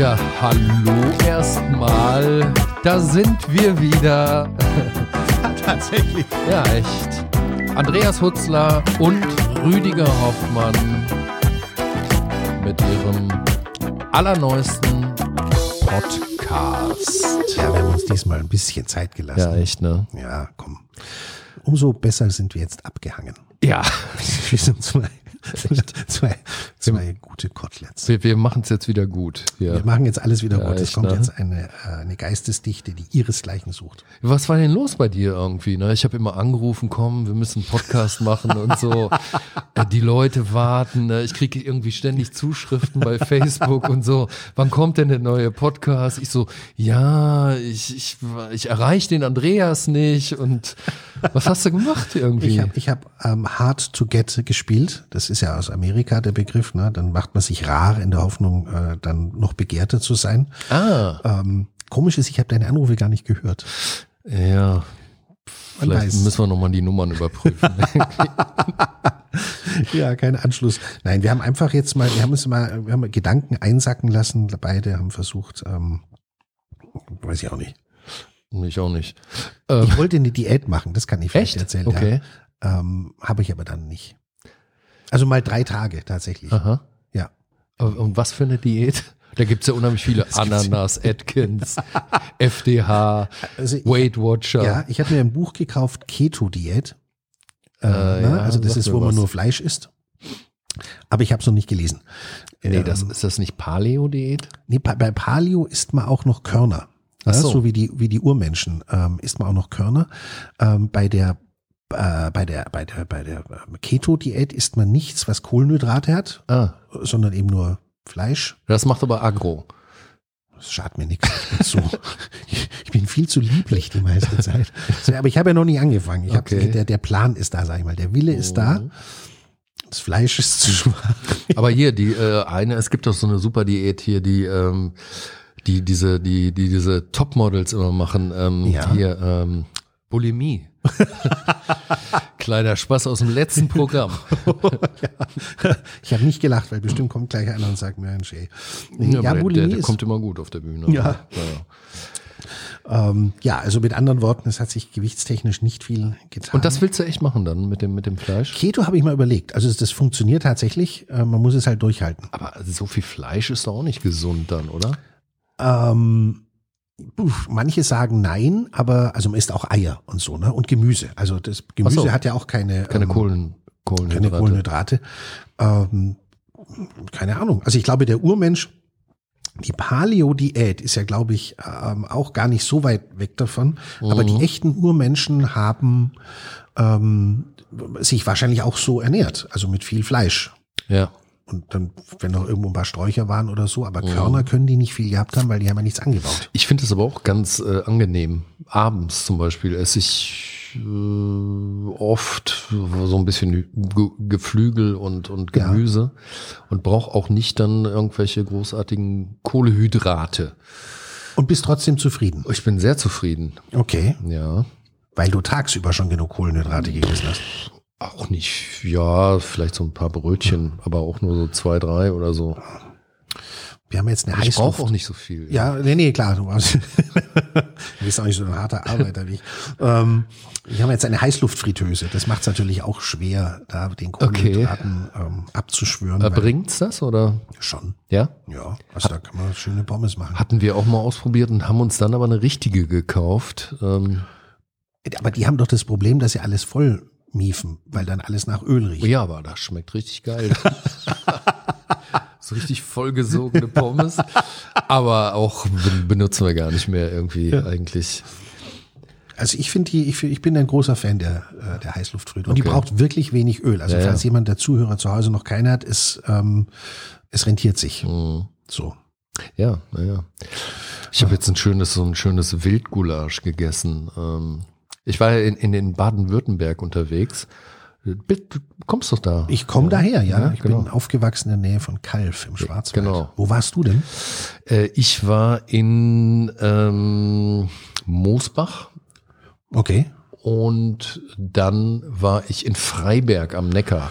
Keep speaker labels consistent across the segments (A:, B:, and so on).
A: Ja, hallo erstmal. Da sind wir wieder.
B: Tatsächlich.
A: Ja, echt. Andreas Hutzler und Rüdiger Hoffmann mit ihrem allerneuesten Podcast.
B: Ja, wir haben uns diesmal ein bisschen Zeit gelassen.
A: Ja, echt, ne?
B: Ja, komm. Umso besser sind wir jetzt abgehangen.
A: Ja.
B: Wir sind zwei, zwei, zwei gute Koteletts.
A: Wir, wir machen es jetzt wieder gut.
B: Wir
A: Ja.
B: machen jetzt alles wieder
A: Ja,
B: gut. Es
A: echt,
B: kommt
A: ne?
B: jetzt eine, äh, eine Geistesdichte, die ihresgleichen sucht.
A: Was war denn los bei dir irgendwie? Ne? Ich habe immer angerufen, komm, wir müssen einen Podcast machen und so. Äh, Die Leute warten. Ne? Ich kriege irgendwie ständig Zuschriften bei Facebook und so. Wann kommt denn der neue Podcast? Ich so, ja, ich, ich, ich erreiche den Andreas nicht. Und was hast du gemacht irgendwie?
B: Ich habe ich hab, ähm, Hard to Get gespielt. Das ist ja aus Amerika der Begriff. Ne? Dann macht man sich rar in der Hoffnung, äh, dann noch begehrter zu sein.
A: ah,
B: Ähm, komisch ist, ich habe deine Anrufe gar nicht gehört.
A: ja. Vielleicht
B: weiß.
A: müssen wir nochmal die Nummern überprüfen.
B: Ja, kein Anschluss. Nein, wir haben einfach jetzt mal, wir haben uns mal, wir haben Gedanken einsacken lassen. Beide haben versucht, ähm, weiß ich auch nicht.
A: ich auch nicht. Ähm,
B: Ich wollte eine Diät machen, das kann ich vielleicht
A: echt?
B: erzählen.
A: Okay.
B: Ja. Ähm, Habe ich aber dann nicht. Also mal drei Tage tatsächlich.
A: Aha.
B: Ja.
A: Und was für eine Diät? Da gibt's ja unheimlich viele. Ananas, Atkins, FDH,
B: Also ich,
A: Weight Watcher.
B: ja, ich habe mir ein Buch gekauft, Keto-Diät. Äh,
A: Äh,
B: ne?
A: ja,
B: also das ist, wo man
A: was.
B: nur Fleisch isst. Aber ich habe es noch nicht gelesen.
A: Nee,
B: Ähm,
A: das, ist das nicht Paleo-Diät?
B: Nee, bei, bei Paleo isst man auch noch Körner.
A: Ach
B: Ja,
A: so.
B: so. wie die, wie die Urmenschen ähm, isst man auch noch Körner. Ähm, bei der äh, bei der bei der bei der ähm, Keto-Diät isst man nichts, was Kohlenhydrate hat,
A: Ah,
B: sondern eben nur Fleisch.
A: das macht aber Agro.
B: Das schadet mir nichts. Ich so, ich bin viel zu lieblich die meiste Zeit. Aber ich habe ja noch nicht angefangen. Ich
A: Okay.
B: hab, der, der Plan ist da, sag ich mal. Der Wille ist da. Das Fleisch ist zu schwach.
A: Aber hier, die äh, eine, es gibt doch so eine super Diät hier, die, ähm, die diese, die, die diese Topmodels immer machen. Ähm,
B: Ja.
A: Hier, ähm, Bulimie. Kleiner Spaß aus dem letzten Programm.
B: Ich habe nicht gelacht, weil bestimmt kommt gleich einer und sagt, ey. Nee,
A: aber der,
B: Bulimie
A: der
B: ist-
A: kommt immer gut auf der Bühne.
B: Ja.
A: ja.
B: Ähm, ja, also mit anderen Worten, es hat sich gewichtstechnisch nicht viel getan.
A: Und das willst du echt machen dann mit dem, mit dem Fleisch?
B: Keto habe ich mal überlegt. Also das funktioniert tatsächlich. Äh, man muss es halt durchhalten.
A: Aber so viel Fleisch ist doch auch nicht gesund dann, oder?
B: Ähm, manche sagen nein, aber also man isst auch Eier und so, ne? Und Gemüse. Also das Gemüse
A: so.
B: hat ja auch keine,
A: Keine
B: ähm,
A: Kohlen, Kohlenhydrate.
B: keine Kohlenhydrate. Ähm, keine Ahnung. Also ich glaube, der Urmensch, die Paleo-Diät ist ja, glaube ich, ähm, auch gar nicht so weit weg davon. Aber
A: Mhm.
B: die echten Urmenschen haben ähm, sich wahrscheinlich auch so ernährt, also mit viel Fleisch.
A: Ja.
B: Und dann, wenn noch irgendwo ein paar Sträucher waren oder so,
A: Mhm.
B: aber Körner können die nicht viel gehabt haben, weil die haben ja nichts angebaut.
A: Ich finde es aber auch ganz äh, angenehm. Abends zum Beispiel esse ich äh, oft so ein bisschen Ge Geflügel und, und
B: Ja.
A: Gemüse und brauche auch nicht dann irgendwelche großartigen Kohlehydrate.
B: Und bist trotzdem zufrieden.
A: Ich bin sehr zufrieden.
B: Okay.
A: Ja.
B: Weil du tagsüber schon genug Kohlenhydrate gegessen hast.
A: Auch nicht, ja, vielleicht so ein paar Brötchen, aber auch nur so zwei, drei oder so.
B: Wir haben jetzt eine
A: Ich
B: Heißluft.
A: brauche auch nicht so viel.
B: Ja, nee, nee, klar, du warst, du bist auch nicht so ein harter Arbeiter wie ich. Ähm, wir haben jetzt eine Heißluftfritteuse. Das macht es natürlich auch schwer, da den Kohlenhydraten ähm, abzuschwören.
A: Äh, bringt's das oder?
B: Schon,
A: Ja?
B: ja. Also da kann man schöne Pommes machen.
A: Hatten wir auch mal ausprobiert und haben uns dann aber eine richtige gekauft. Ähm,
B: Aber die haben doch das Problem, dass sie alles voll miefen, weil dann alles nach Öl riecht.
A: ja, aber das schmeckt richtig geil. so richtig vollgesogene Pommes. Aber auch ben- benutzen wir gar nicht mehr irgendwie eigentlich.
B: Also ich finde die, ich, find- ich bin ein großer Fan der, äh, der Heißluftfritteuse. Und die
A: Okay.
B: braucht wirklich wenig Öl. Also
A: Ja,
B: falls
A: ja.
B: jemand der Zuhörer zu Hause noch keine hat, ist, ähm, es rentiert sich.
A: Mhm.
B: So.
A: Ja, naja. Ich habe jetzt ein schönes, so ein schönes Wildgulasch gegessen. Ähm, ich war ja in, in, in Baden-Württemberg unterwegs. Du kommst doch da.
B: Ich komme daher, ja.
A: Ja,
B: ich
A: genau.
B: bin aufgewachsen in der Nähe von Kalf im Schwarzwald.
A: genau.
B: Wo warst du denn?
A: Äh, ich war in, ähm, Moosbach.
B: Okay.
A: Und dann war ich in Freiberg am Neckar.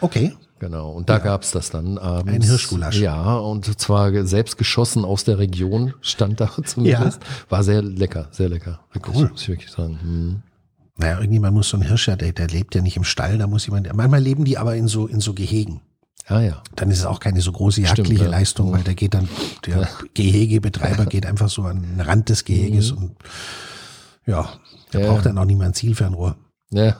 B: Okay.
A: Genau, und da ja. gab's das dann abends.
B: Ein Hirschgulasch.
A: Ja, und zwar selbst geschossen aus der Region, stand da zumindest. Ja. War sehr lecker, sehr lecker. Wirklich, cool. muss ich wirklich sagen. Hm.
B: Naja, irgendjemand muss so ein Hirsch, der, der lebt ja nicht im Stall, da muss jemand, manchmal leben die aber in so, in so Gehegen.
A: Ah, ja.
B: Dann ist es auch keine so große jagdliche Stimmt, ja. Leistung, weil der geht dann, der ja. Gehegebetreiber geht einfach so an den Rand des Geheges mhm. und ja, der ja. braucht dann auch nicht mehr ein Zielfernrohr.
A: Ja.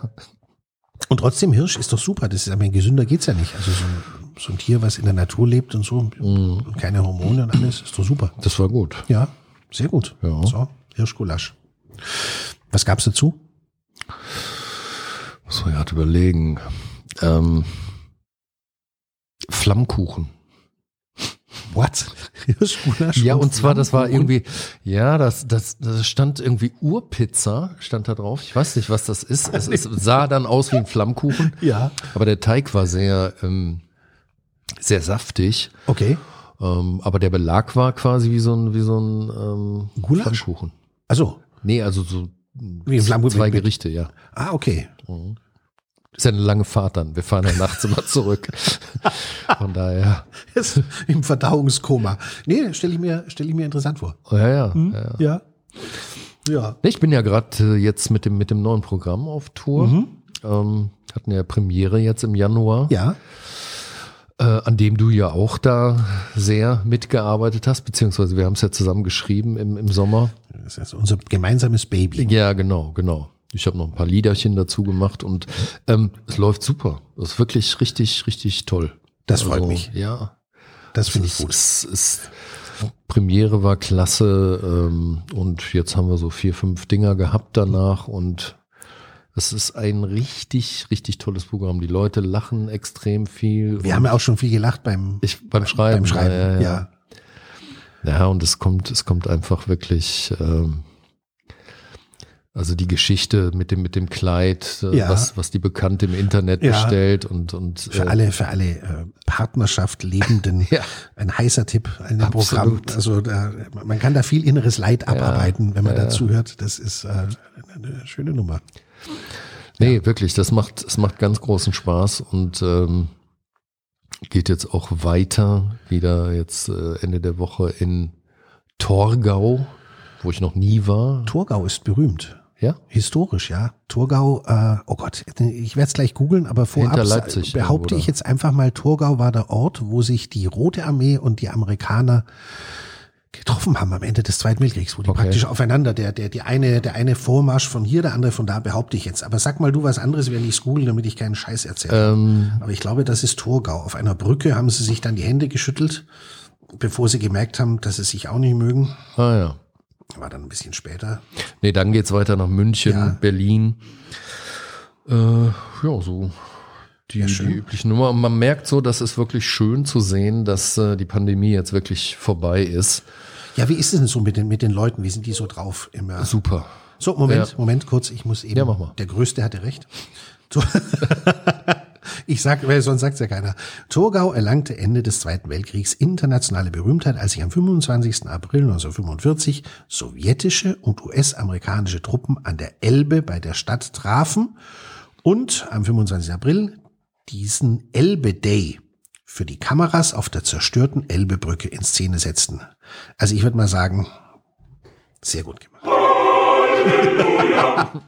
B: Und trotzdem, Hirsch ist doch super. Das ist, aber gesünder geht's ja nicht. Also so ein, so ein Tier, was in der Natur lebt und so, mhm. und keine Hormone und alles, ist doch super.
A: Das war gut.
B: Ja, sehr gut.
A: Ja.
B: So, Hirschgulasch. Was gab's dazu?
A: Muss man gerade überlegen. Ähm, Flammkuchen.
B: What?
A: ja, und zwar, das war irgendwie, ja, das, das, das stand irgendwie Urpizza, stand da drauf. Ich weiß nicht, was das ist. Es, es sah dann aus wie ein Flammkuchen.
B: Ja.
A: Aber der Teig war sehr, ähm, sehr saftig.
B: Okay.
A: Ähm, aber der Belag war quasi wie so ein, wie so ein ähm,
B: Gulasch?
A: Flammkuchen.
B: Also.
A: Nee, also so
B: wie ein
A: zwei Gerichte, ja.
B: Ah, okay.
A: Mhm. Ist ja eine lange Fahrt dann. Wir fahren ja nachts immer zurück. Von daher.
B: Ist Im Verdauungskoma. Nee, stelle ich mir, stelle ich mir interessant vor.
A: Ja, ja,
B: hm? ja. ja. Ja.
A: Ich bin ja gerade äh, jetzt mit dem, mit dem neuen Programm auf Tour. Mhm. Ähm, hatten ja Premiere jetzt im Januar.
B: Ja.
A: Äh, an dem du ja auch da sehr mitgearbeitet hast, beziehungsweise wir haben es ja zusammen geschrieben im, im Sommer.
B: Das ist unser gemeinsames Baby.
A: Ja, genau, genau. Ich habe noch ein paar Liederchen dazu gemacht und ähm, es läuft super. Das ist wirklich richtig, richtig toll.
B: Das freut also, mich.
A: Ja.
B: Das finde ich gut.
A: Es, es, Premiere war klasse ähm, und jetzt haben wir so vier, fünf Dinger gehabt danach und es ist ein richtig, richtig tolles Programm. Die Leute lachen extrem viel.
B: Wir haben ja auch schon viel gelacht beim,
A: ich, beim Schreiben.
B: Beim Schreiben,
A: ja.
B: ja. ja.
A: ja und es kommt, es kommt einfach wirklich ähm, also die Geschichte mit dem mit dem Kleid, äh, ja. was was die Bekannte im Internet ja. bestellt und und
B: für äh, alle für alle äh, Partnerschaft lebenden ja. ein heißer Tipp ein Programm. Also da, man kann da viel inneres Leid abarbeiten, wenn man dazu hört. Das ist äh, eine schöne Nummer.
A: Nee, wirklich, das macht es macht ganz großen Spaß und ähm, geht jetzt auch weiter wieder jetzt äh, Ende der Woche in Torgau, wo ich noch nie war.
B: Torgau ist berühmt.
A: Ja?
B: Historisch, ja. Thurgau, äh, oh Gott, ich werde es gleich googeln, aber vorab
A: Leipzig,
B: behaupte ich jetzt einfach mal, Thurgau war der Ort, wo sich die Rote Armee und die Amerikaner getroffen haben am Ende des Zweiten Weltkriegs, wo die okay. praktisch aufeinander, der, der, die eine, der eine Vormarsch von hier, der andere von da, behaupte ich jetzt. Aber sag mal du was anderes, wenn ich googeln, damit ich keinen Scheiß erzähle.
A: Ähm.
B: Aber ich glaube, das ist Thurgau. Auf einer Brücke haben sie sich dann die Hände geschüttelt, bevor sie gemerkt haben, dass sie sich auch nicht mögen.
A: Ah ja.
B: War dann ein bisschen später.
A: Nee, dann geht's weiter nach München, ja. Berlin. Äh, ja, so die, die üblichen Nummer. Und man merkt so, dass es wirklich schön zu sehen, dass äh, die Pandemie jetzt wirklich vorbei ist.
B: Ja, wie ist es denn so mit den, mit den Leuten? Wie sind die so drauf? Immer?
A: Super.
B: So, Moment, ja. Moment, kurz. Ich muss eben.
A: Ja, mach mal.
B: Der Größte hatte recht. Ich sag, weil sonst sagt's ja keiner. Torgau erlangte Ende des Zweiten Weltkriegs internationale Berühmtheit, als sich am 25. April 1945 sowjetische und US-amerikanische Truppen an der Elbe bei der Stadt trafen und am 25. April diesen Elbe Day für die Kameras auf der zerstörten Elbebrücke in Szene setzten. Also ich würde mal sagen, sehr gut gemacht.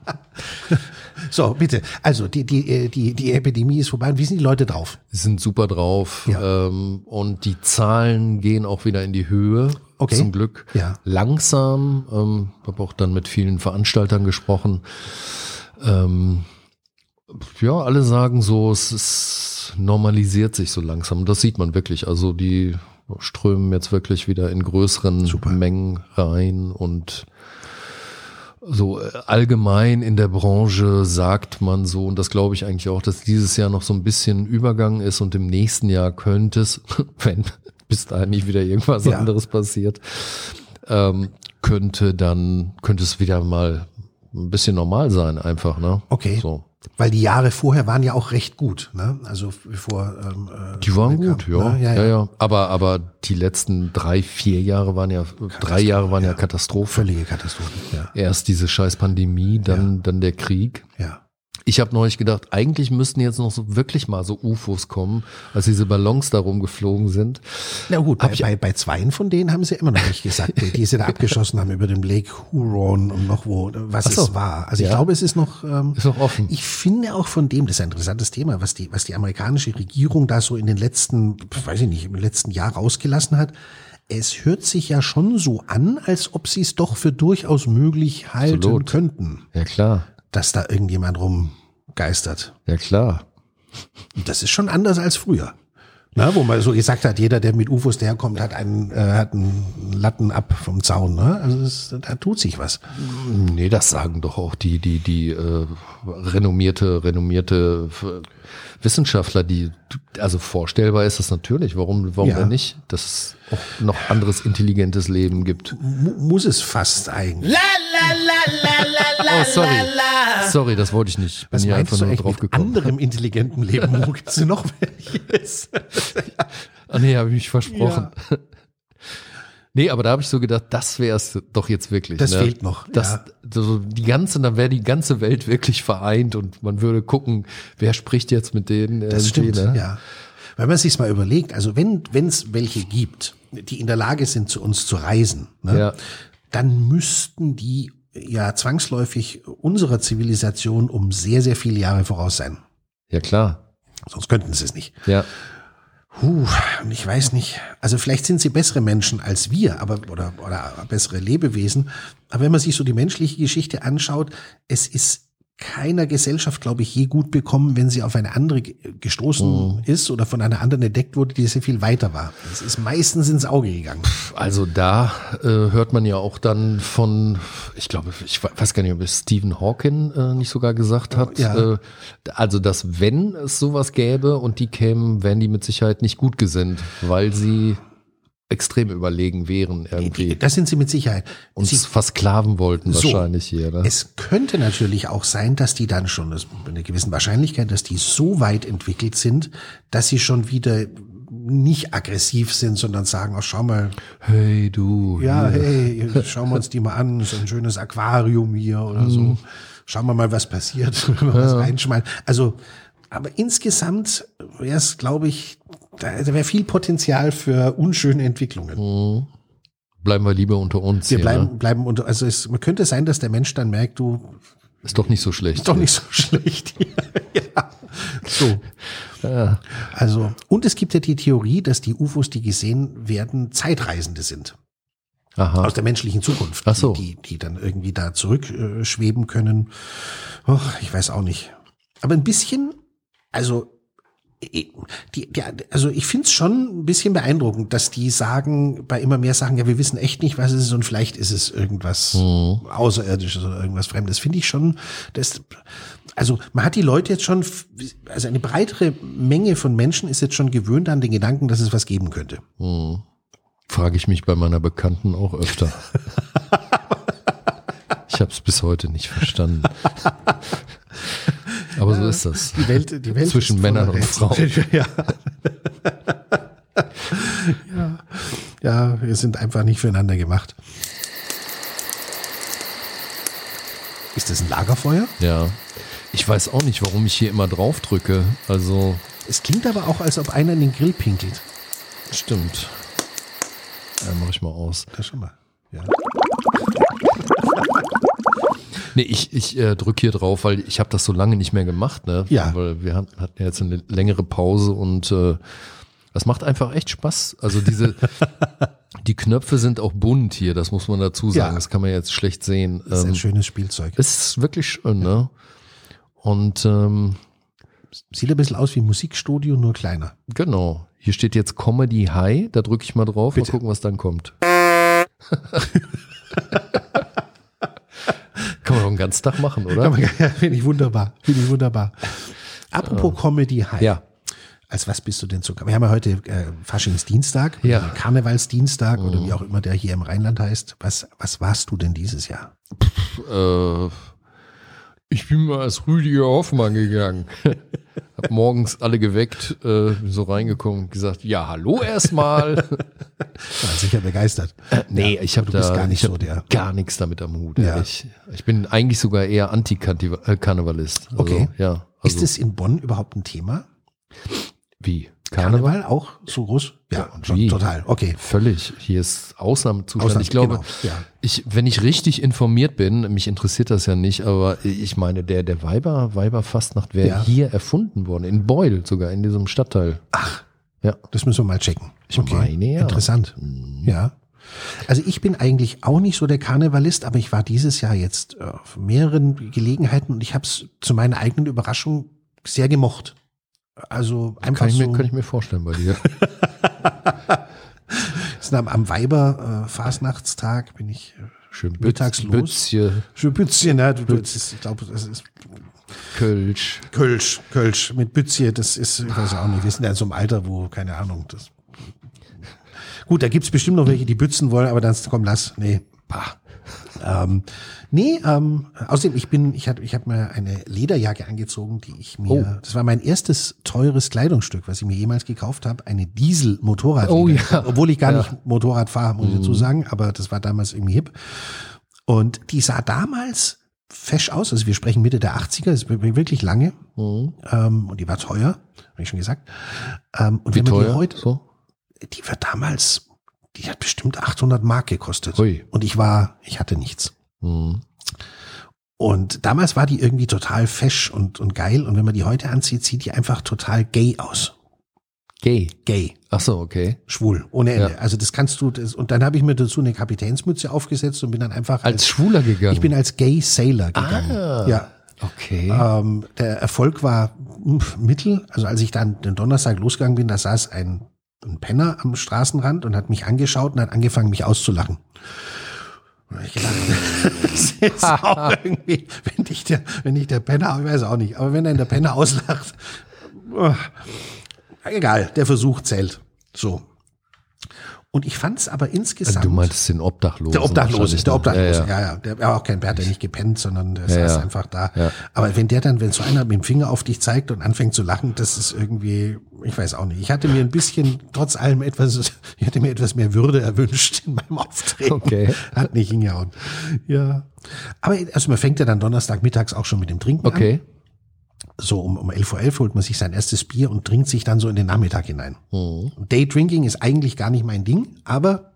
B: So, bitte. Also die, die, äh, die, die Epidemie ist vorbei. Und wie sind die Leute drauf?
A: Sie sind super drauf. Ja. Ähm, und die Zahlen gehen auch wieder in die Höhe.
B: Okay.
A: Zum Glück.
B: Ja.
A: Langsam. Ähm, habe auch dann mit vielen Veranstaltern gesprochen. Ähm, ja, alle sagen so, es ist, normalisiert sich so langsam. Das sieht man wirklich. Also die strömen jetzt wirklich wieder in größeren Super. Mengen rein und so äh, allgemein in der Branche sagt man so, und das glaube ich eigentlich auch, dass dieses Jahr noch so ein bisschen Übergang ist und im nächsten Jahr könnte es, wenn bis dahin nicht wieder irgendwas ja. anderes passiert, ähm, könnte dann, könnte es wieder mal ein bisschen normal sein einfach, ne?
B: Okay.
A: So.
B: Weil die Jahre vorher waren ja auch recht gut, ne? Also bevor ähm, äh,
A: Die waren
B: kam,
A: gut, ja.
B: ne?
A: ja, ja, Aber, aber die letzten drei, vier Jahre waren ja, drei Jahre waren ja, Katastrophe.
B: Völlige Katastrophe. Ja.
A: Erst diese scheiß Pandemie, dann, dann der Krieg.
B: ja.
A: Ich habe neulich gedacht, eigentlich müssten jetzt noch so wirklich mal so UFOs kommen, als diese Ballons da rumgeflogen sind.
B: Na gut, bei, bei, bei zweien von denen haben sie immer noch nicht gesagt, die, sie da abgeschossen haben über den Lake Huron und noch wo, was
A: so.
B: es war. Also ich
A: Ja.
B: glaube, es ist noch, ähm,
A: Ist noch offen.
B: Ich finde auch von dem, das ist ein interessantes Thema, was die, was die amerikanische Regierung da so in den letzten, weiß ich nicht, im letzten Jahr rausgelassen hat. Es hört sich ja schon so an, als ob sie es doch für durchaus möglich halten
A: Absolut.
B: könnten,
A: Ja klar,
B: dass da irgendjemand rumgeistert.
A: ja klar.
B: Das ist schon anders als früher. Na, wo man so gesagt hat, jeder, der mit UFOs daherkommt, hat einen, äh, hat einen Latten ab vom Zaun. Ne? Also es, da tut sich was.
A: Nee, das sagen doch auch die, die, die äh, renommierte, renommierte äh, Wissenschaftler, die, also vorstellbar ist das natürlich. Warum, warum
B: Ja.
A: denn nicht? Dass es auch noch anderes intelligentes Leben gibt.
B: Mu muss es fast eigentlich.
A: Oh, sorry. Sorry, das wollte ich nicht. Bin
B: Was
A: hier
B: meinst
A: einfach
B: du
A: nur
B: eigentlich
A: drauf
B: mit
A: gekommen.
B: anderem intelligentem Leben? Wo gibt's denn noch welches?
A: Ah nee, habe ich mich versprochen. Nee, aber da habe ich so gedacht, das wäre es doch jetzt wirklich.
B: Das
A: ne?
B: fehlt noch,
A: Das,
B: ja.
A: so die ganze, dann wäre die ganze Welt wirklich vereint und man würde gucken, wer spricht jetzt mit denen.
B: Das stimmt,
A: ne?
B: ja. Wenn man sich's mal überlegt, also wenn es welche gibt, die in der Lage sind, zu uns zu reisen, ne,
A: Ja.
B: dann müssten die ja zwangsläufig unserer Zivilisation um sehr, sehr viele Jahre voraus sein.
A: Ja, klar.
B: Sonst könnten sie es nicht.
A: Ja.
B: Und ich weiß nicht. Also vielleicht sind sie bessere Menschen als wir, aber oder oder bessere Lebewesen. Aber wenn man sich so die menschliche Geschichte anschaut, es ist keiner Gesellschaft, glaube ich, je gut bekommen, wenn sie auf eine andere ge- gestoßen ist oder von einer anderen entdeckt wurde, die sehr viel weiter war. Es ist meistens ins Auge gegangen.
A: Also da äh, hört man ja auch dann von, ich glaube, ich weiß gar nicht, ob es Stephen Hawking äh, nicht sogar gesagt hat.
B: Ja.
A: Äh, also, dass wenn es sowas gäbe und die kämen, wären die mit Sicherheit nicht gut gesinnt, weil sie extrem überlegen wären irgendwie.
B: Das sind sie mit Sicherheit.
A: uns
B: Sie,
A: versklaven wollten
B: So.
A: wahrscheinlich hier. Ne?
B: es könnte natürlich auch sein, dass die dann schon, das mit einer gewissen Wahrscheinlichkeit, dass die so weit entwickelt sind, dass sie schon wieder nicht aggressiv sind, sondern sagen, oh, schau mal,
A: Hey du.
B: ja,
A: hier.
B: hey, schauen wir uns die mal an, so ein schönes Aquarium hier oder so. Schauen wir mal, was passiert, wenn wir was reinschmeißen. Also, aber insgesamt wäre es, glaube ich, da, da wäre viel Potenzial für unschöne Entwicklungen.
A: Bleiben wir lieber unter uns
B: Wir
A: hier.
B: bleiben,
A: Ne?
B: bleiben unter, also es man könnte sein, dass der Mensch dann merkt, du,
A: Ist doch nicht so schlecht.
B: ist doch nicht so schlecht. ja. So. Also, und es gibt ja die Theorie, dass die UFOs, die gesehen werden, Zeitreisende sind.
A: Aha.
B: aus der menschlichen Zukunft,
A: Ach so.
B: die, die, dann irgendwie da zurückschweben schweben können. Och, ich weiß auch nicht. Aber ein bisschen, also die, die, also ich finde es schon ein bisschen beeindruckend, dass die sagen, bei immer mehr Sachen, ja, wir wissen echt nicht, was es ist und vielleicht ist es irgendwas
A: Mhm.
B: Außerirdisches oder irgendwas Fremdes. Finde ich schon, das, also man hat die Leute jetzt schon, also eine breitere Menge von Menschen ist jetzt schon gewöhnt an den Gedanken, dass es was geben könnte.
A: Frage ich mich bei meiner Bekannten auch öfter. ich habe es bis heute nicht verstanden. Aber so ist das.
B: Die Welt, die Welt
A: Zwischen Männern und
B: Rätsel. Ja. ja. Ja, wir sind einfach nicht füreinander gemacht. Ist das ein Lagerfeuer?
A: Ja. Ich weiß auch nicht, warum ich hier immer drauf drücke. Also,
B: Es klingt aber auch, als ob einer in den Grill pinkelt.
A: stimmt. Ja, mach ich mal aus.
B: Das schon mal. Ja.
A: Nee, ich, ich äh, drücke hier drauf, weil ich habe das so lange nicht mehr gemacht, ne?
B: Ja.
A: Weil wir hatten ja jetzt eine längere Pause und äh, das macht einfach echt Spaß. Also diese, die Knöpfe sind auch bunt hier, das muss man dazu sagen.
B: Ja.
A: Das kann man jetzt schlecht sehen.
B: Das ist ein
A: Ähm,
B: schönes Spielzeug.
A: es ist wirklich schön, ne? Und ähm,
B: Sieht ein bisschen aus wie ein Musikstudio, nur kleiner.
A: genau, hier steht jetzt Comedy High, da drücke ich mal drauf,
B: Bitte.
A: mal gucken, was dann kommt. Kann man doch einen ganzen Tag machen, oder?
B: Ja, finde ich wunderbar. Finde ich wunderbar. Apropos Comedy High.
A: Ja.
B: Als was bist du denn zu? Wir haben ja heute äh, Faschingsdienstag,
A: Ja.
B: oder Karnevalsdienstag oder wie auch immer der hier im Rheinland heißt. Was, was warst du denn dieses Jahr?
A: äh, Ich bin mal als Rüdiger Hoffmann gegangen. Hab morgens alle geweckt, äh, so reingekommen und gesagt, ja, hallo erstmal.
B: War sicher begeistert.
A: nee,
B: Ja,
A: ich habe da
B: gar nicht
A: ich
B: so der.
A: gar nichts damit am Hut.
B: Ja.
A: ehrlich. Ich bin eigentlich sogar eher Anti-Karnevalist. Also,
B: Okay.
A: Ja. Also,
B: Ist es in Bonn überhaupt ein Thema?
A: wie? Karneval?
B: Karneval auch so groß? Ja,
A: wie?
B: total. Okay.
A: Völlig. Hier ist Ausnahmezustand.
B: Ausnahme,
A: ich glaube,
B: genau, ja.
A: ich, wenn ich richtig informiert bin, mich interessiert das ja nicht, aber ich meine, der, der Weiber, Weiberfastnacht wäre
B: Ja.
A: hier erfunden worden, in Beul sogar, in diesem Stadtteil.
B: Ach,
A: Ja.
B: das müssen wir mal checken.
A: Ich meine, ja. Mhm.
B: Interessant. Ja. Also ich bin eigentlich auch nicht so der Karnevalist, aber ich war dieses Jahr jetzt auf mehreren Gelegenheiten und ich habe es zu meiner eigenen Überraschung sehr gemocht. Also einfach
A: Kann ich,
B: so,
A: mir, kann ich mir vorstellen bei dir.
B: ist am, am Weiber äh, Fastnachtstag bin ich äh,
A: Schön Bütz,
B: Mittags los.
A: Bützchen,
B: schon Bützchen, ne? Du, das ist, ich glaube, das ist
A: Kölsch.
B: Kölsch, Kölsch mit Bützje, das ist, ich weiß auch nicht, wir sind ja in so einem Alter, wo, keine Ahnung, das. Gut, da gibt's bestimmt noch welche, die bützen wollen, aber dann, komm, lass, nee, bah. Ähm, nee, ähm, außerdem, ich bin, ich hatte, ich habe mir eine Lederjacke angezogen, die ich mir,
A: Oh.
B: das war mein erstes teures Kleidungsstück, was ich mir jemals gekauft habe, eine Diesel-Motorrad.
A: Oh ja.
B: Obwohl ich gar
A: Ja.
B: nicht Motorrad fahre, muss ich dazu sagen, aber das war damals irgendwie hip. Und die sah damals fesch aus, also wir sprechen Mitte der 80er, das ist wirklich lange,
A: Mhm.
B: ähm, und die war teuer, habe ich schon gesagt. Ähm, und
A: Wie
B: wenn man
A: teuer?
B: die heute,
A: so?
B: die war damals, die hat bestimmt 800 Mark gekostet.
A: Hui.
B: Und ich war, ich hatte nichts.
A: Mhm.
B: Und damals war die irgendwie total fesch und, und geil. Und wenn man die heute anzieht, sieht die einfach total gay aus.
A: Gay.
B: Gay,
A: Ach so, okay.
B: schwul, ohne Ende.
A: Ja.
B: Also das kannst du, das, und dann habe ich mir dazu eine Kapitänsmütze aufgesetzt und bin dann einfach
A: Als Schwuler gegangen.
B: ich bin als Gay Sailor gegangen.
A: Ah.
B: Ja.
A: okay.
B: Ähm, der Erfolg war mittel. Also als ich dann den Donnerstag losgegangen bin, da saß ein, ein Penner am Straßenrand und hat mich angeschaut und hat angefangen, mich auszulachen. Und ich gedacht, das ist auch irgendwie, wenn dich der, wenn dich der Penner, ich weiß auch nicht, aber wenn dann der Penner auslacht, oh, egal, der Versuch zählt. So. Und ich fand es aber insgesamt.
A: du meintest den Obdachlosen.
B: Der Obdachlose, der? Obdachlose,
A: Ja, ja.
B: ja. Der war auch kein, der hat ja nicht gepennt, sondern der saß
A: ja.
B: einfach da.
A: Ja.
B: Aber wenn der dann, wenn so einer mit dem Finger auf dich zeigt und anfängt zu lachen, das ist irgendwie, ich weiß auch nicht. Ich hatte mir ein bisschen, trotz allem etwas, ich hatte mir etwas mehr Würde erwünscht in meinem Auftreten.
A: Okay.
B: Hat nicht hingehauen. Ja. Aber also man fängt ja dann Donnerstag mittags auch schon mit dem Trinken an.
A: Okay.
B: So um, um 11.11 Uhr holt man sich sein erstes Bier und trinkt sich dann so in den Nachmittag hinein.
A: Mhm.
B: Daydrinking ist eigentlich gar nicht mein Ding, aber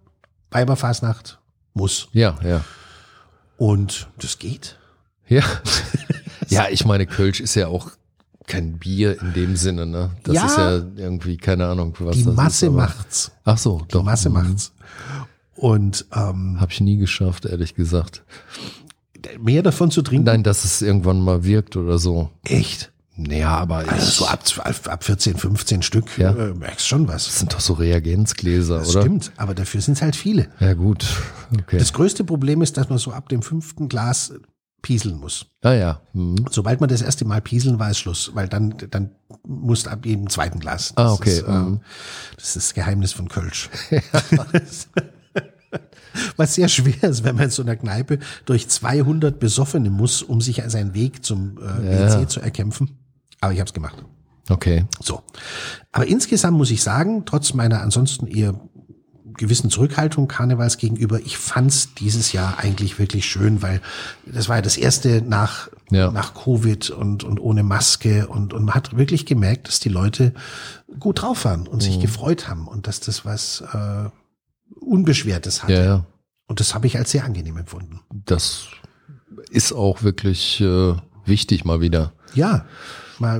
B: Weiberfasnacht muss.
A: Ja, ja.
B: Und das geht.
A: Ja. ja, ich meine, Kölsch ist ja auch kein Bier in dem Sinne, ne? Das
B: Ja.
A: ist ja irgendwie, keine Ahnung, was
B: Die
A: das
B: Masse
A: ist.
B: macht's.
A: Ach so,
B: Die
A: doch.
B: Masse macht's. Und ähm,
A: Habe ich nie geschafft, ehrlich gesagt.
B: mehr davon zu trinken.
A: Nein, dass es irgendwann mal wirkt oder so.
B: Echt?
A: Ja, aber
B: Also so ab, ab, ab 14, 15 Stück
A: Ja.
B: äh, merkst schon was.
A: das sind doch so Reagenzgläser,
B: Das
A: oder?
B: stimmt, aber dafür sind es halt viele.
A: Ja, gut. Okay.
B: Das größte Problem ist, dass man so ab dem fünften Glas pieseln muss.
A: ah ja. Hm.
B: Sobald man das erste Mal pieseln, war es Schluss, weil dann, dann musst ab jedem zweiten Glas.
A: Ah,
B: Das
A: okay,
B: Ist, äh,
A: mhm.
B: das ist das Geheimnis von Kölsch. Was sehr schwer ist, wenn man in so einer Kneipe durch 200 Besoffene muss, um sich seinen Weg zum äh,
A: Ja.
B: Zu erkämpfen. Aber ich habe es gemacht.
A: Okay.
B: So. Aber insgesamt muss ich sagen, trotz meiner ansonsten eher gewissen Zurückhaltung Karnevals gegenüber, ich fand's dieses Jahr eigentlich wirklich schön, weil das war ja das erste nach,
A: Ja.
B: nach Covid und, und ohne Maske und, und man hat wirklich gemerkt, dass die Leute gut drauf waren und
A: Mhm.
B: sich gefreut haben und dass das was äh, Unbeschwertes hatte.
A: Ja, ja.
B: Und das habe ich als sehr angenehm empfunden.
A: Das ist auch wirklich äh, wichtig mal wieder.
B: Ja,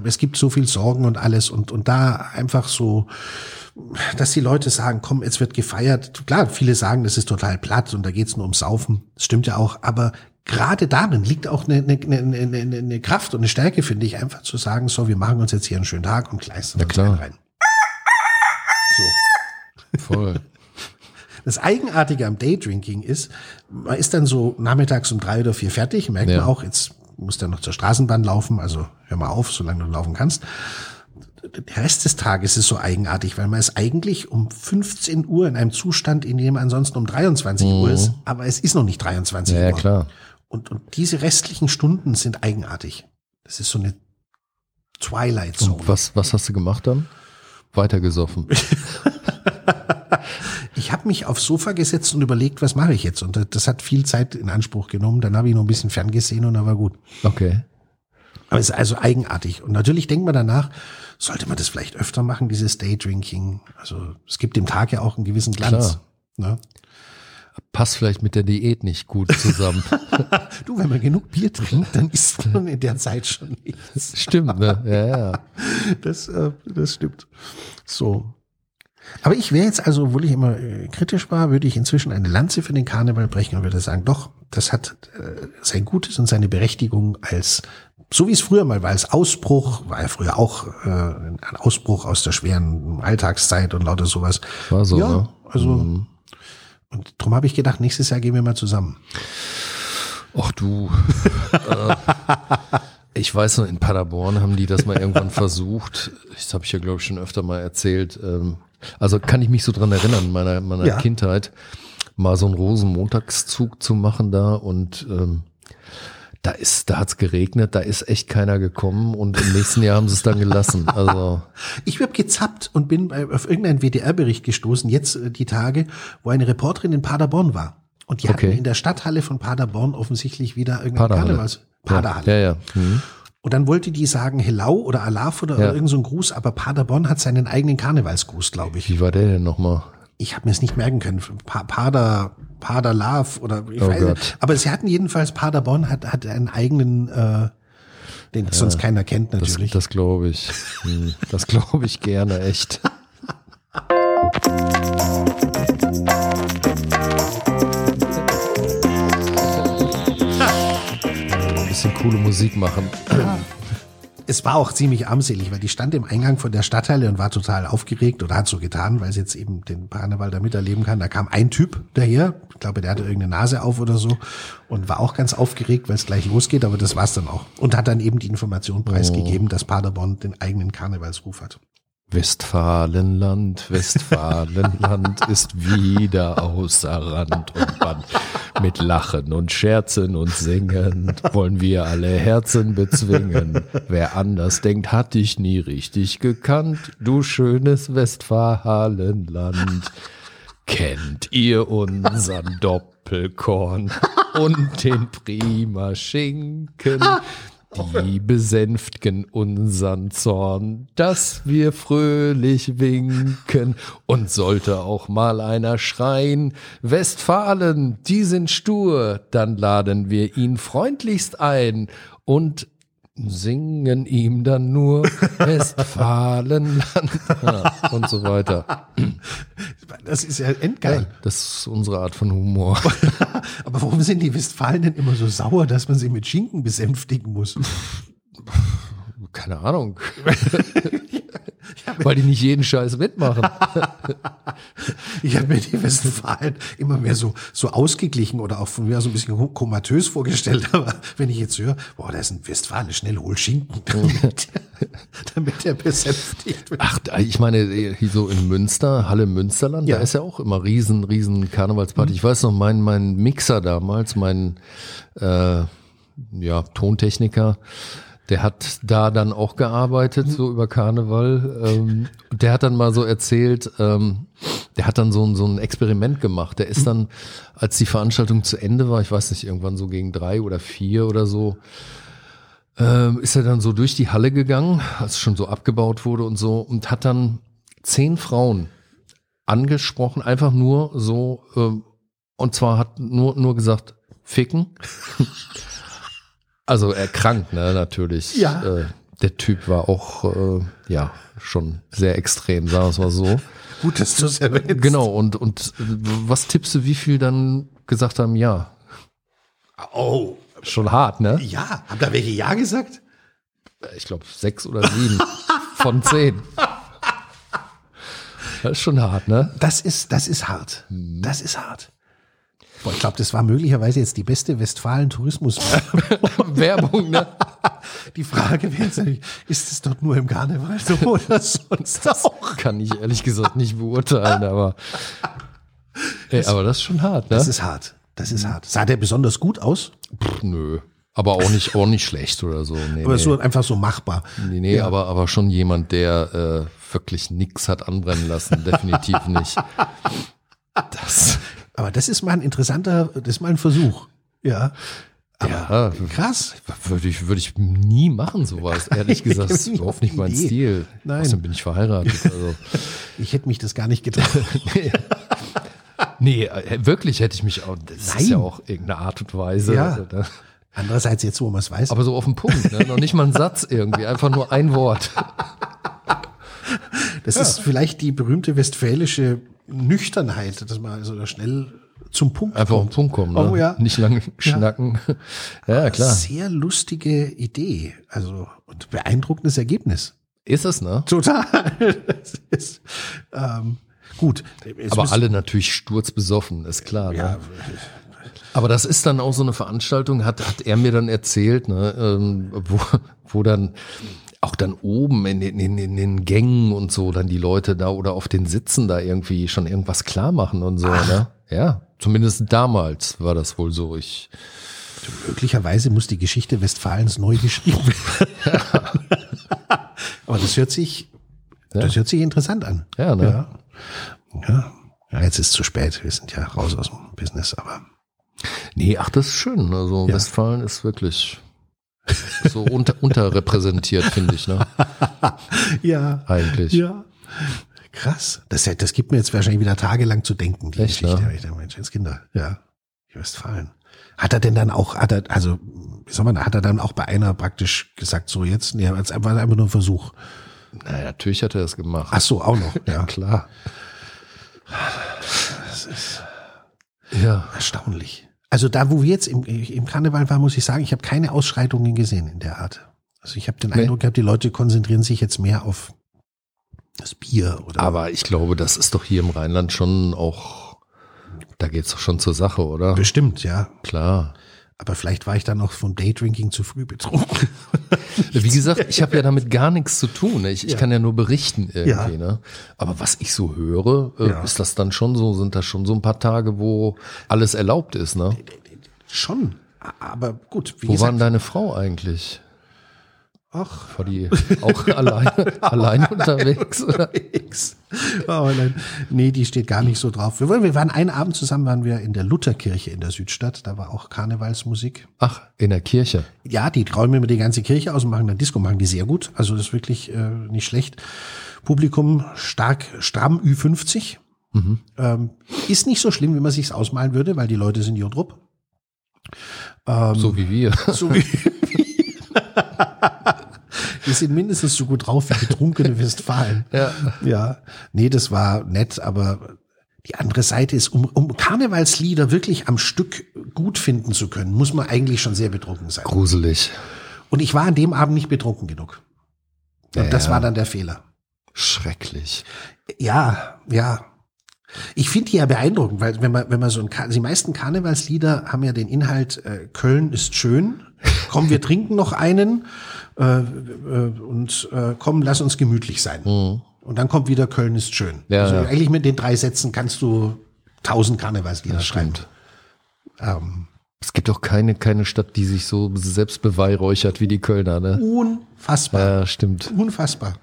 B: es gibt so viel Sorgen und alles und, und da einfach so, dass die Leute sagen, komm, jetzt wird gefeiert. Klar, viele sagen, das ist total platt und da geht's nur ums Saufen. Das stimmt ja auch, aber gerade darin liegt auch eine, eine, eine, eine, eine Kraft und eine Stärke, finde ich, einfach zu sagen, so, wir machen uns jetzt hier einen schönen Tag und gleisen
A: Ja,
B: uns
A: klar.
B: rein. So.
A: Voll.
B: Das Eigenartige am Daydrinking ist, man ist dann so nachmittags um drei oder vier fertig, merkt
A: Ja.
B: man auch, jetzt muss dann noch zur Straßenbahn laufen, also hör mal auf, solange du laufen kannst. Der Rest des Tages ist so eigenartig, weil man ist eigentlich um 15 Uhr in einem Zustand, in dem ansonsten um 23 Uhr ist, aber es ist noch nicht 23
A: Mhm. Ja,
B: Uhr.
A: ja, klar.
B: und, und diese restlichen Stunden sind eigenartig. Das ist so eine Twilight Zone.
A: Und was, was hast du gemacht dann? Weitergesoffen.
B: ich habe mich aufs Sofa gesetzt und überlegt, was mache ich jetzt? Und das hat viel Zeit in Anspruch genommen. Dann habe ich noch ein bisschen ferngesehen und dann war gut.
A: Okay.
B: Aber es ist also eigenartig. Und natürlich denkt man danach, sollte man das vielleicht öfter machen, dieses Daydrinking. Also es gibt dem Tag ja auch einen gewissen Glanz. Ne?
A: Passt vielleicht mit der Diät nicht gut zusammen.
B: du, wenn man genug Bier trinkt, dann isst man in der Zeit schon nichts.
A: Stimmt, ne? Ja, ja.
B: Das, äh, das stimmt. So. Aber ich wäre jetzt also, obwohl ich immer äh, kritisch war, würde ich inzwischen eine Lanze für den Karneval brechen und würde sagen, doch, das hat äh, sein Gutes und seine Berechtigung als so wie es früher mal war, als Ausbruch, war ja früher auch äh, ein Ausbruch aus der schweren Alltagszeit und lauter sowas.
A: War so,
B: ja,
A: ne?
B: also
A: Mhm.
B: und darum habe ich gedacht, nächstes Jahr gehen wir mal zusammen.
A: Ach du. äh, ich weiß noch, in Paderborn haben die das mal irgendwann versucht. Das habe ich ja, glaube ich, schon öfter mal erzählt. Ähm, also kann ich mich so dran erinnern, meiner, meiner
B: Ja.
A: Kindheit, mal so einen Rosenmontagszug zu machen da und ähm, da ist, da hat's geregnet, da ist echt keiner gekommen und im nächsten Jahr haben sie es dann gelassen. Also
B: Ich habe gezappt und bin auf irgendeinen WDR-Bericht gestoßen, jetzt äh, die Tage, wo eine Reporterin in Paderborn war. Und die
A: Okay.
B: hatten in der Stadthalle von Paderborn offensichtlich wieder irgendein
A: Paderhalle.
B: Karnevals. Paderhalle.
A: Ja, ja. Mhm.
B: Und dann wollte die sagen Hello oder Alaf oder
A: Ja.
B: irgend so Gruß, aber Paderborn hat seinen eigenen Karnevalsgruß, glaube ich.
A: Wie war der denn nochmal?
B: Ich habe mir es nicht merken können. Pa Pader, Paderlav oder ich
A: Oh
B: weiß
A: Gott.
B: nicht. Aber sie hatten jedenfalls, Paderborn hat, hat einen eigenen, äh, den sonst keiner kennt
A: Das,
B: natürlich.
A: das glaube ich. Hm, Das glaube ich gerne, echt. bisschen coole Musik machen.
B: es war auch ziemlich armselig, weil die stand im Eingang von der Stadthalle und war total aufgeregt oder hat so getan, weil sie jetzt eben den Karneval da miterleben kann. Da kam ein Typ daher, ich glaube, der hatte irgendeine Nase auf oder so und war auch ganz aufgeregt, weil es gleich losgeht, aber das war's dann auch. Und hat dann eben die Information preisgegeben, dass Paderborn den eigenen Karnevalsruf hat.
A: Westfalenland, Westfalenland ist wieder außer Rand und Band. Mit Lachen und Scherzen und Singen wollen wir alle Herzen bezwingen. Wer anders denkt, hat dich nie richtig gekannt, du schönes Westfalenland. Kennt ihr unseren Doppelkorn und den prima Schinken? Die besänftigen unseren Zorn, dass wir fröhlich winken. Und sollte auch mal einer schreien, Westfalen, die sind stur, dann laden wir ihn freundlichst ein und singen ihm dann nur Westfalenland ja, und so weiter.
B: Das ist ja endgeil.
A: Das ist unsere Art von Humor.
B: Aber warum sind die Westfalen denn immer so sauer, dass man sie mit Schinken besänftigen muss?
A: Keine Ahnung. Weil die nicht jeden Scheiß mitmachen.
B: Ich habe mir die Westfalen immer mehr so, so ausgeglichen oder auch von mir so ein bisschen komatös vorgestellt. Aber wenn ich jetzt höre, boah, da ist ein Westfale, schnell hol Schinken, damit, damit er besänftigt wird.
A: Ach, ich meine, hier so in Münster, Halle Münsterland,
B: Ja.
A: da ist ja auch immer riesen, riesen Karnevalsparty. Ich weiß noch, mein, mein Mixer damals, mein äh, ja, Tontechniker, der hat da dann auch gearbeitet, so über Karneval. Ähm, der hat dann mal so erzählt, ähm, der hat dann so ein, so ein Experiment gemacht. Der ist dann, als die Veranstaltung zu Ende war, ich weiß nicht, irgendwann so gegen drei oder vier oder so, ähm, ist er dann so durch die Halle gegangen, als schon so abgebaut wurde und so, und hat dann zehn Frauen angesprochen, einfach nur so, ähm, und zwar hat nur, nur gesagt, ficken. also erkrankt, ne, natürlich.
B: Ja.
A: Äh, der Typ war auch, äh, ja, schon sehr extrem, sagen wir es mal so.
B: Gut, dass du es erwähnst.
A: Genau, und, und äh, was tippst du, wie viel dann gesagt haben, ja?
B: Oh,
A: Schon hart, ne?
B: ja. Haben da welche Ja gesagt?
A: ich glaube, sechs oder sieben von zehn. Das ist schon hart, ne?
B: Das ist, das ist hart. Das ist hart. Boah, ich glaube, das war möglicherweise jetzt die beste Westfalen-Tourismus.
A: Werbung, ne?
B: Die Frage wäre jetzt natürlich, ist es dort nur im Karneval so oder sonst auch?
A: Kann ich ehrlich gesagt nicht beurteilen, aber, ey, aber das ist schon hart, ne?
B: Das ist hart. Das ist hart. Sah der besonders gut aus?
A: Pff, nö. Aber auch nicht, auch nicht schlecht oder so. Nee,
B: Aber
A: nee.
B: so einfach so machbar.
A: Nee, nee
B: Ja.
A: aber, aber schon jemand, der äh, wirklich nix hat anbrennen lassen. Definitiv nicht. Das,
B: Aber das ist mal ein interessanter, das ist mal ein Versuch. Ja. Aber
A: ja,
B: krass.
A: würde ich, würde ich nie machen, sowas. Ehrlich gesagt, das ist überhaupt nicht mein
B: Idee.
A: Stil.
B: Nein.
A: Außerdem bin ich verheiratet. Also.
B: Ich hätte mich das gar nicht getraut.
A: Nee, äh, wirklich hätte ich mich auch, das
B: Nein.
A: ist ja auch irgendeine Art und Weise.
B: Ja.
A: Oder?
B: Andererseits jetzt, wo man es weiß.
A: Aber so auf den Punkt, ne? noch nicht mal ein Satz irgendwie, einfach nur ein Wort.
B: Das ist vielleicht die berühmte westfälische Nüchternheit, dass man also da schnell zum Punkt
A: Einfach auf den
B: kommt.
A: Punkt kommen. Ne?
B: Oh ja.
A: Nicht lange schnacken. Ja, klar.
B: Sehr lustige Idee. Also und beeindruckendes Ergebnis.
A: Ist es, ne?
B: Total. Das ist, ähm, gut. Jetzt
A: Aber alle natürlich sturzbesoffen, ist klar. Ne?
B: Ja,
A: Aber das ist dann auch so eine Veranstaltung, hat, hat er mir dann erzählt, ne, ähm, wo, wo dann auch dann oben in den, in, in den Gängen und so dann die Leute da oder auf den Sitzen da irgendwie schon irgendwas klar machen und so. Ne? Ja, zumindest damals war das wohl so. Ich,
B: möglicherweise muss die Geschichte Westfalens neu geschrieben werden. Aber das hört sich, das hört sich interessant an.
A: ja, ne?
B: Ja. Ja. ja, jetzt ist es zu spät. Wir sind ja raus aus dem Business, aber
A: Nee, ach, das ist schön. Also
B: Ja.
A: Westfalen ist wirklich so unter, unterrepräsentiert, finde ich, ne?
B: ja,
A: Eigentlich.
B: ja. Krass. Das, das gibt mir jetzt wahrscheinlich wieder tagelang zu denken, die
A: Echt,
B: Geschichte.
A: ne?
B: Ich denke, Mensch, Kinder. Ja. Die Westfalen. Hat er denn dann auch, hat er, also, wie soll man, hat er dann auch bei einer praktisch gesagt, so jetzt, nee, war einfach nur ein Versuch.
A: Na, natürlich hat er das gemacht.
B: Ach so, auch noch. Ja,
A: klar. Ja.
B: erstaunlich. Also da, wo wir jetzt im, im Karneval waren, muss ich sagen, ich habe keine Ausschreitungen gesehen in der Art. Also ich habe den
A: Nee.
B: Eindruck gehabt, die Leute konzentrieren sich jetzt mehr auf das Bier oder
A: Aber ich glaube, das ist doch hier im Rheinland schon auch, da geht's doch schon zur Sache, oder?
B: bestimmt, ja.
A: Klar.
B: Aber vielleicht war ich dann noch vom Daydrinking zu früh betrunken.
A: Wie gesagt, ich habe ja damit gar nichts zu tun. ne? Ich, ich
B: Ja.
A: kann ja nur berichten irgendwie.
B: Ja.
A: Ne? Aber was ich so höre, äh,
B: Ja.
A: ist das dann schon so, sind das schon so ein paar Tage, wo alles erlaubt ist. Ne?
B: Schon. Aber gut, wie
A: Wo
B: gesagt,
A: waren deine Frau eigentlich?
B: Ach,
A: War die auch alleine, alleine unterwegs? Oder?
B: X. Oh nein. Nee, die steht gar nicht so drauf. Wir, wir waren einen Abend zusammen, waren wir in der Lutherkirche in der Südstadt. Da war auch Karnevalsmusik.
A: Ach, in der Kirche.
B: Ja, die räumen immer die ganze Kirche aus und machen dann Disco, machen die sehr gut. Also das ist wirklich äh, nicht schlecht. Publikum stark, stramm Ü50. Ähm, ist nicht so schlimm, wie man sich's ausmalen würde, weil die Leute sind Jodrup. Ähm,
A: So wie wir.
B: so wie Die sind mindestens so gut drauf wie betrunkene Westfalen.
A: Ja.
B: Ja. Nee, das war nett, aber die andere Seite ist, um, um Karnevalslieder wirklich am Stück gut finden zu können, muss man eigentlich schon sehr betrunken sein.
A: Gruselig.
B: Und ich war an dem Abend nicht betrunken genug. Und
A: Ja,
B: das war dann der Fehler.
A: Schrecklich.
B: Ja, ja. Ich finde die ja beeindruckend, weil wenn man, wenn man so ein, Kar- die meisten Karnevalslieder haben ja den Inhalt, äh, Köln ist schön, komm, wir trinken noch einen äh, äh, und äh, komm, lass uns gemütlich sein. Und dann kommt wieder Köln ist schön.
A: Mhm. Ja,
B: also
A: ja.
B: eigentlich mit den drei Sätzen kannst du tausend Karnevalslieder schreiben. Ähm,
A: Es gibt doch keine, keine Stadt, die sich so selbst beweihräuchert wie die Kölner, ne?
B: unfassbar.
A: Ja, stimmt.
B: Unfassbar.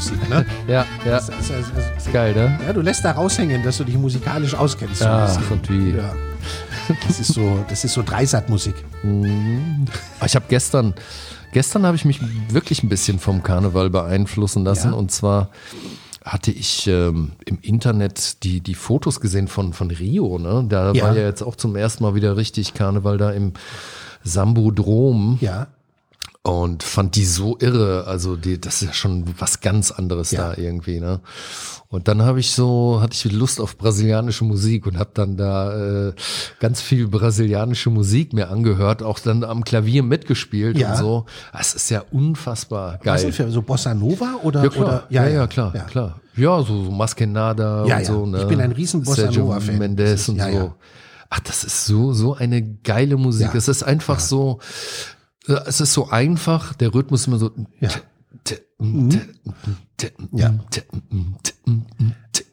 B: Kletzmer-Musik, ne?
A: Ja, ja.
B: Das, das, das,
A: Ist geil, ne?
B: ja, du lässt da raushängen, dass du dich musikalisch auskennst.
A: Ja, ach, und wie.
B: Ja. Das ist so, das ist so Dreisat-Musik.
A: Ah, Ich habe gestern, gestern habe ich mich wirklich ein bisschen vom Karneval beeinflussen lassen.
B: Ja.
A: Und zwar hatte ich ähm, im Internet die, die Fotos gesehen von, von Rio. Ne? Da
B: Ja.
A: war ja jetzt auch zum ersten Mal wieder richtig Karneval da im Sambodrom.
B: Ja.
A: Und fand die so irre. Also die, das ist ja schon was ganz anderes
B: Ja.
A: da irgendwie, ne? Und dann habe ich so, hatte ich Lust auf brasilianische Musik und habe dann da äh, ganz viel brasilianische Musik mir angehört, auch dann am Klavier mitgespielt
B: Ja.
A: und so. Es ist ja unfassbar
B: Was
A: geil.
B: denn für so Bossa Nova oder?
A: Ja klar,
B: oder,
A: ja, ja, klar,
B: ja.
A: klar. Ja, so, so Maskenada
B: Ja,
A: und
B: ja.
A: so. Ne?
B: Ich bin ein riesen Bossa Nova-Fan. Das
A: Mendes
B: ist-
A: und so. Ach, das ist so, so eine geile Musik.
B: Ja.
A: Es ist einfach so, es ist so einfach, der Rhythmus immer so.
B: Ja. Ja.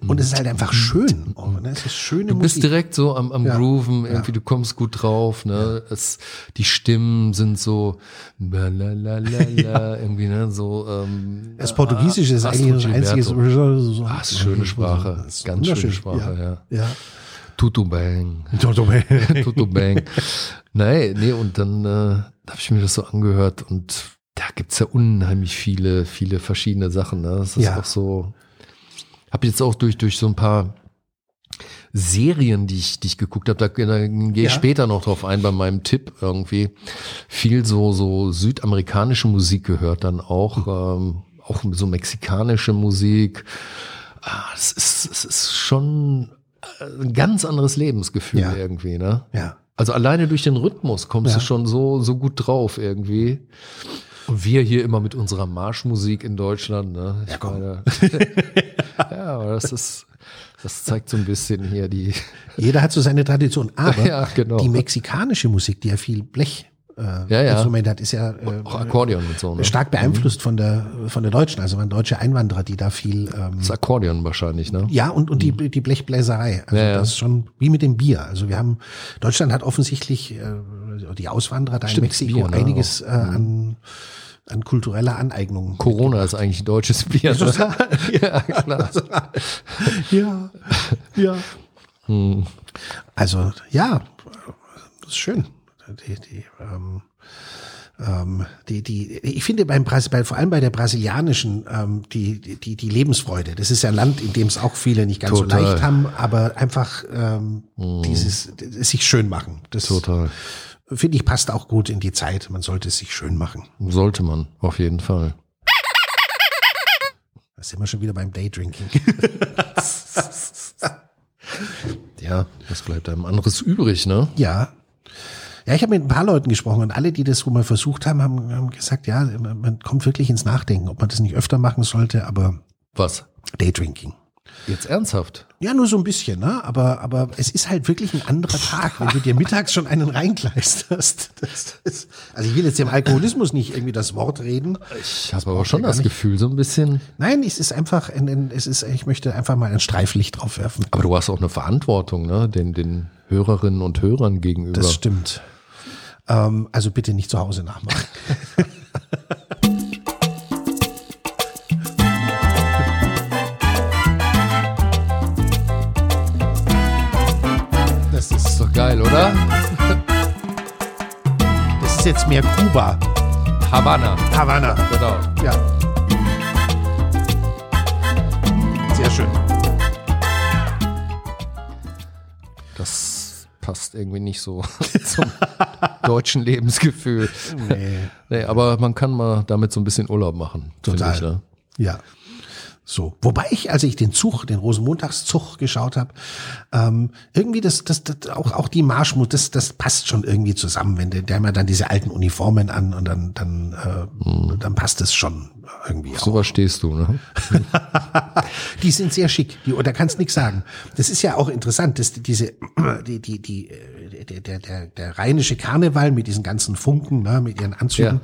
B: Und es ist halt einfach schön. Oh, ne? Es ist schöne
A: Du bist
B: Musik.
A: direkt so am, am
B: Ja.
A: Grooven, irgendwie, du kommst gut drauf, ne? Es, die Stimmen sind so, irgendwie, ne? So, ähm,
B: Das Portugiesische ist
A: Astrid
B: eigentlich das einzige. So,
A: Ah, ist schöne Sprache.
B: Ist
A: Ganz schöne. Sprache,
B: ja. ja.
A: Tutu Bang.
B: Toto Bang.
A: Tutu Bang. nee, nee, und dann äh, habe ich mir das so angehört und da gibt's ja unheimlich viele, viele verschiedene Sachen. Ne? Das ist
B: Ja.
A: auch so. Habe jetzt auch durch, durch so ein paar Serien, die ich, die ich geguckt habe, da, da gehe ich
B: Ja.
A: später noch drauf ein bei meinem Tipp irgendwie. Viel so, so südamerikanische Musik gehört dann auch, ähm, auch so mexikanische Musik. Ah, es ist, es ist schon ein ganz anderes Lebensgefühl
B: Ja.
A: irgendwie, ne?
B: Ja.
A: Also alleine durch den Rhythmus kommst
B: Ja.
A: du schon so, so gut drauf irgendwie. Und wir hier immer mit unserer Marschmusik in Deutschland, ne? Ich
B: Ja, komm.
A: meine, ja, aber das ist, das zeigt so ein bisschen hier die,
B: Jeder hat so seine Tradition. Aber
A: Ja, genau.
B: die mexikanische Musik, die ja viel Blech äh,
A: Ja, ja.
B: Instrument hat, ist ja äh,
A: auch Akkordeon und so, ne?
B: stark beeinflusst von der von der deutschen, also waren deutsche Einwanderer, die da viel ähm,
A: Das Akkordeon wahrscheinlich, ne?
B: ja und und die die Blechbläserei, also
A: Ja, ja.
B: das ist schon wie mit dem Bier. Also wir haben Deutschland hat offensichtlich äh, die Auswanderer da in
A: Stimmt,
B: Mexiko
A: Bier, ne,
B: einiges äh, an an kultureller Aneignung.
A: Corona ist eigentlich deutsches Bier. Ne? ja, klar.
B: Ja, ja.
A: Hm.
B: Also ja, das ist schön. Die, die, ähm, ähm, die, die, ich finde beim Brasil, bei, vor allem bei der brasilianischen ähm, die, die, die Lebensfreude. Das ist ja ein Land, in dem es auch viele nicht ganz
A: Total.
B: so leicht haben, aber einfach ähm, dieses es sich schön machen. Das
A: Total.
B: finde ich passt auch gut in die Zeit. Man sollte es sich schön machen.
A: Sollte man, auf jeden Fall.
B: Da sind wir schon wieder beim Daydrinking.
A: Ja, was bleibt einem anderes übrig, ne?
B: Ja. Ja, ich habe mit ein paar Leuten gesprochen und alle, die das wohl mal versucht haben, haben, haben gesagt, ja, man kommt wirklich ins Nachdenken, ob man das nicht öfter machen sollte, aber
A: Was?
B: Daydrinking.
A: Jetzt ernsthaft?
B: Ja, nur so ein bisschen, ne? Aber, aber es ist halt wirklich ein anderer Tag, wenn du dir mittags schon einen reinkleisterst. Das ist, also ich will jetzt dem Alkoholismus nicht irgendwie das Wort reden.
A: Ich habe aber schon das
B: nicht.
A: Gefühl, so ein bisschen.
B: Nein, es ist einfach, ein, ein, es ist, ich möchte einfach mal ein Streiflicht drauf werfen.
A: Aber du hast auch eine Verantwortung, ne? Den, den Hörerinnen und Hörern gegenüber.
B: Das stimmt. Ähm, also bitte nicht zu Hause nachmachen. Das ist,
A: ist doch geil, oder?
B: das ist jetzt mehr Kuba.
A: Havanna.
B: Havanna.
A: Genau.
B: Ja. Sehr schön.
A: Das passt irgendwie nicht so zum deutschen Lebensgefühl.
B: Nee.
A: Nee, aber man kann mal damit so ein bisschen Urlaub machen.
B: Total.
A: Ich, ne?
B: Ja. So. Wobei ich, als ich den Zug, den Rosenmontagszug geschaut habe, ähm, irgendwie das, das, das auch, auch die Marschmut, das, das passt schon irgendwie zusammen, wenn der, der hat dann diese alten Uniformen an und dann, dann, äh, dann passt es schon irgendwie auch.
A: So was stehst du, ne?
B: Die sind sehr schick, die, da kannst nix sagen. Das ist ja auch interessant, dass die- diese, die, die, die, äh, der, der, der, der rheinische Karneval mit diesen ganzen Funken, ne, mit ihren Anzügen,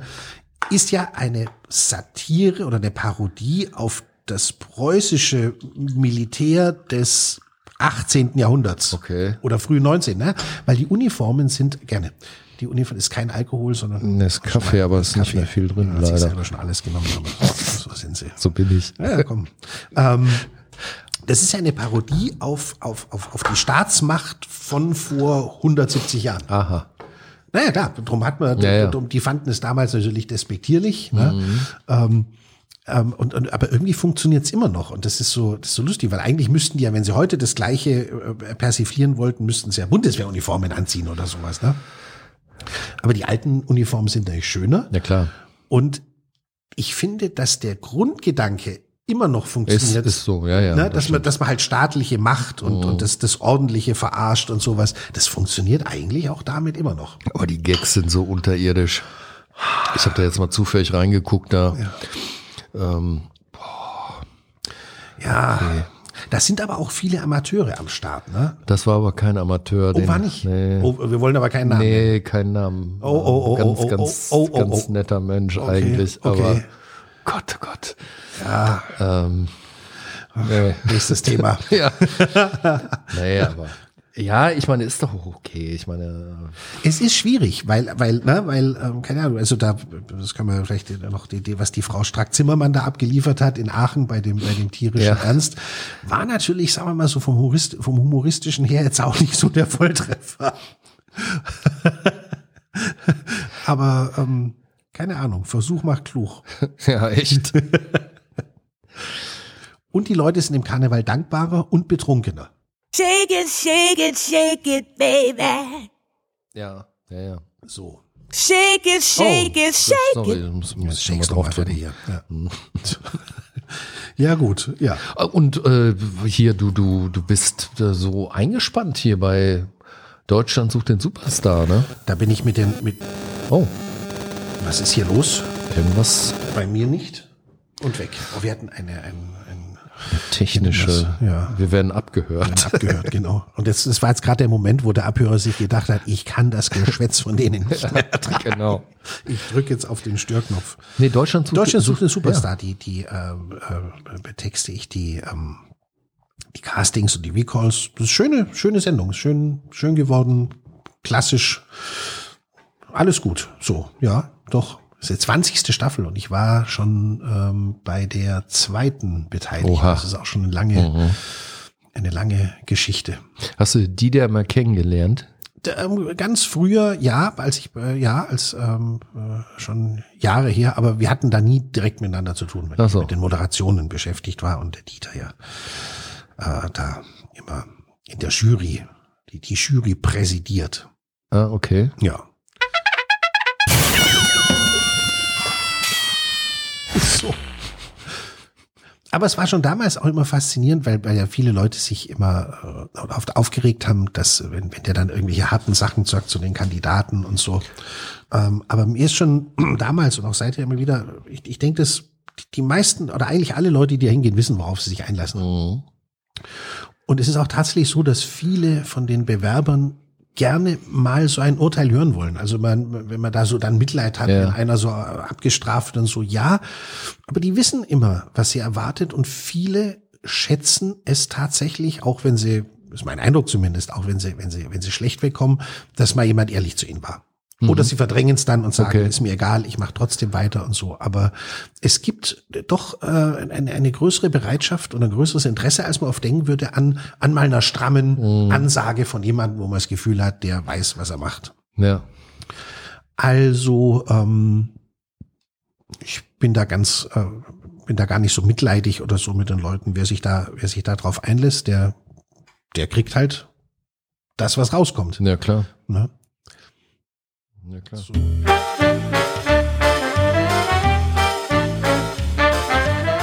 B: ist ja eine Satire oder eine Parodie auf das preußische Militär des 18. Jahrhunderts.
A: Okay.
B: Oder früh 19, ne? Weil die Uniformen sind, gerne. Die Uniform ist kein Alkohol, sondern
A: Das Kaffee, aber es ist nicht mehr viel drin,
B: Ja,
A: leider.
B: selber schon alles genommen, aber so sind sie.
A: So bin ich.
B: Ja, komm. ähm, das ist ja eine Parodie auf, auf, auf, auf die Staatsmacht von vor 170 Jahren.
A: Aha.
B: Naja, klar, darum hat man,
A: Ja, ja.
B: drum- die fanden es damals natürlich despektierlich. Ne? Ähm, ähm, und, und, aber irgendwie funktioniert's immer noch. Und das ist so, das ist so lustig, weil eigentlich müssten die ja, wenn sie heute das Gleiche äh, persiflieren wollten, müssten sie ja Bundeswehruniformen anziehen oder sowas. Ne? Aber die alten Uniformen sind natürlich schöner.
A: Ja klar.
B: Und ich finde, dass der Grundgedanke immer noch
A: Ist,
B: funktioniert.
A: ist so, ja, ja.
B: ne,
A: das
B: dass, man,
A: stimmt. Mhm.
B: dass man halt staatliche Macht und, und das, das Ordentliche verarscht und sowas. Das funktioniert eigentlich auch damit immer noch.
A: Aber die Gags sind so unterirdisch. Ich habe da jetzt mal zufällig reingeguckt da. Ähm,
B: Ja, Da sind aber auch viele Amateure am Start, ne?
A: Das war aber kein Amateur.
B: Oh,
A: den,
B: war nicht?
A: Nee,
B: Oh, wir wollen aber keinen Namen.
A: nee keinen Namen.
B: Oh, oh, oh,
A: ganz,
B: oh, oh,
A: ganz,
B: oh, oh, oh,
A: ganz
B: oh.
A: netter Mensch
B: Okay,
A: eigentlich.
B: okay.
A: Aber Gott, oh Gott.
B: Ja,
A: Ähm, nee.
B: nächstes Thema.
A: Ja. nee, aber. Ja, ich meine, ist doch okay. Ich meine,
B: Es ist schwierig, weil, weil, ne, weil, ähm, keine Ahnung, also da, das kann man vielleicht noch die Idee, was die Frau Strack-Zimmermann da abgeliefert hat in Aachen bei dem, bei dem tierischen
A: Ja.
B: Ernst, war natürlich, sagen wir mal so vom, Humorist, vom humoristischen her jetzt auch nicht so der Volltreffer. Aber, ähm, keine Ahnung, Versuch macht klug.
A: ja, echt.
B: Und die Leute sind im Karneval dankbarer und betrunkener.
C: Shake it, shake it, shake it, baby.
A: ja, ja, ja.
B: So.
C: Shake it, shake it, shake
A: Sorry,
C: it.
A: da muss, ich
B: shakes
A: drauf
B: mal
A: drücken.
B: hier. Ja. ja, gut, ja.
A: Und äh, hier, du, du, du bist äh, so eingespannt hier bei Deutschland sucht den Superstar, ne?
B: Da bin ich mit den, mit,
A: Oh,
B: was ist hier los?
A: irgendwas
B: Bei mir nicht. Und weg. Oh, wir hatten eine, ein, ein
A: technische.
B: Das, ja.
A: Wir werden abgehört.
B: abgehört, genau. Und das, das war jetzt gerade der Moment, wo der Abhörer sich gedacht hat, ich kann das Geschwätz von denen nicht mehr ertragen.
A: genau.
B: Ich drücke jetzt auf den Störknopf.
A: Nee, Deutschland sucht,
B: Deutschland sucht einen
A: Ja.
B: Superstar, die, die ähm, äh, betexte ich die, ähm, die Castings und die Recalls. Das ist schöne, schöne Sendung, schön, schön geworden, klassisch, alles gut. So, ja, doch. Das ist die 20. Staffel und ich war schon ähm, bei der zweiten beteiligt.
A: Oha.
B: Das ist auch schon eine lange, eine lange Geschichte.
A: Hast du die der mal kennengelernt?
B: Ähm, Ganz früher, ja, als ich, äh, ja, als ähm, äh, schon Jahre her, aber wir hatten da nie direkt miteinander zu tun, wenn
A: Ach
B: ich
A: so.
B: mit den Moderationen beschäftigt war und der Dieter ja äh, da immer in der Jury, die, die Jury präsidiert.
A: Ah, okay.
B: Ja. Aber es war schon damals auch immer faszinierend, weil, weil ja viele Leute sich immer äh, oft aufgeregt haben, dass wenn, wenn der dann irgendwelche harten Sachen sagt zu den Kandidaten und so. Ähm, aber mir ist schon damals und auch seither immer wieder, ich, ich denke, dass die- meisten oder eigentlich alle Leute, die da hingehen, wissen, worauf sie sich einlassen.
A: Mhm.
B: Und es ist auch tatsächlich so, dass viele von den Bewerbern gerne mal so ein Urteil hören wollen. Also man, wenn man da so dann Mitleid hat,
A: Ja.
B: wenn einer so abgestraft und so, ja. Aber die wissen immer, was sie erwartet und viele schätzen es tatsächlich, auch wenn sie, das ist mein Eindruck zumindest, auch wenn sie, wenn sie, wenn sie schlecht wegkommen, dass mal jemand ehrlich zu ihnen war. Oder sie verdrängen es dann und sagen,
A: Okay.
B: ist mir egal, ich mache trotzdem weiter und so. Aber es gibt doch äh, eine, eine größere Bereitschaft und ein größeres Interesse, als man oft denken würde, an, an mal einer strammen Ansage von jemandem, wo man das Gefühl hat, der weiß, was er macht.
A: Ja.
B: Also ähm, ich bin da ganz, äh, bin da gar nicht so mitleidig oder so mit den Leuten. Wer sich da, wer sich da drauf einlässt, der, der kriegt halt das, was rauskommt.
A: Ja, klar.
B: Ne?
A: Ja, klar.
B: So.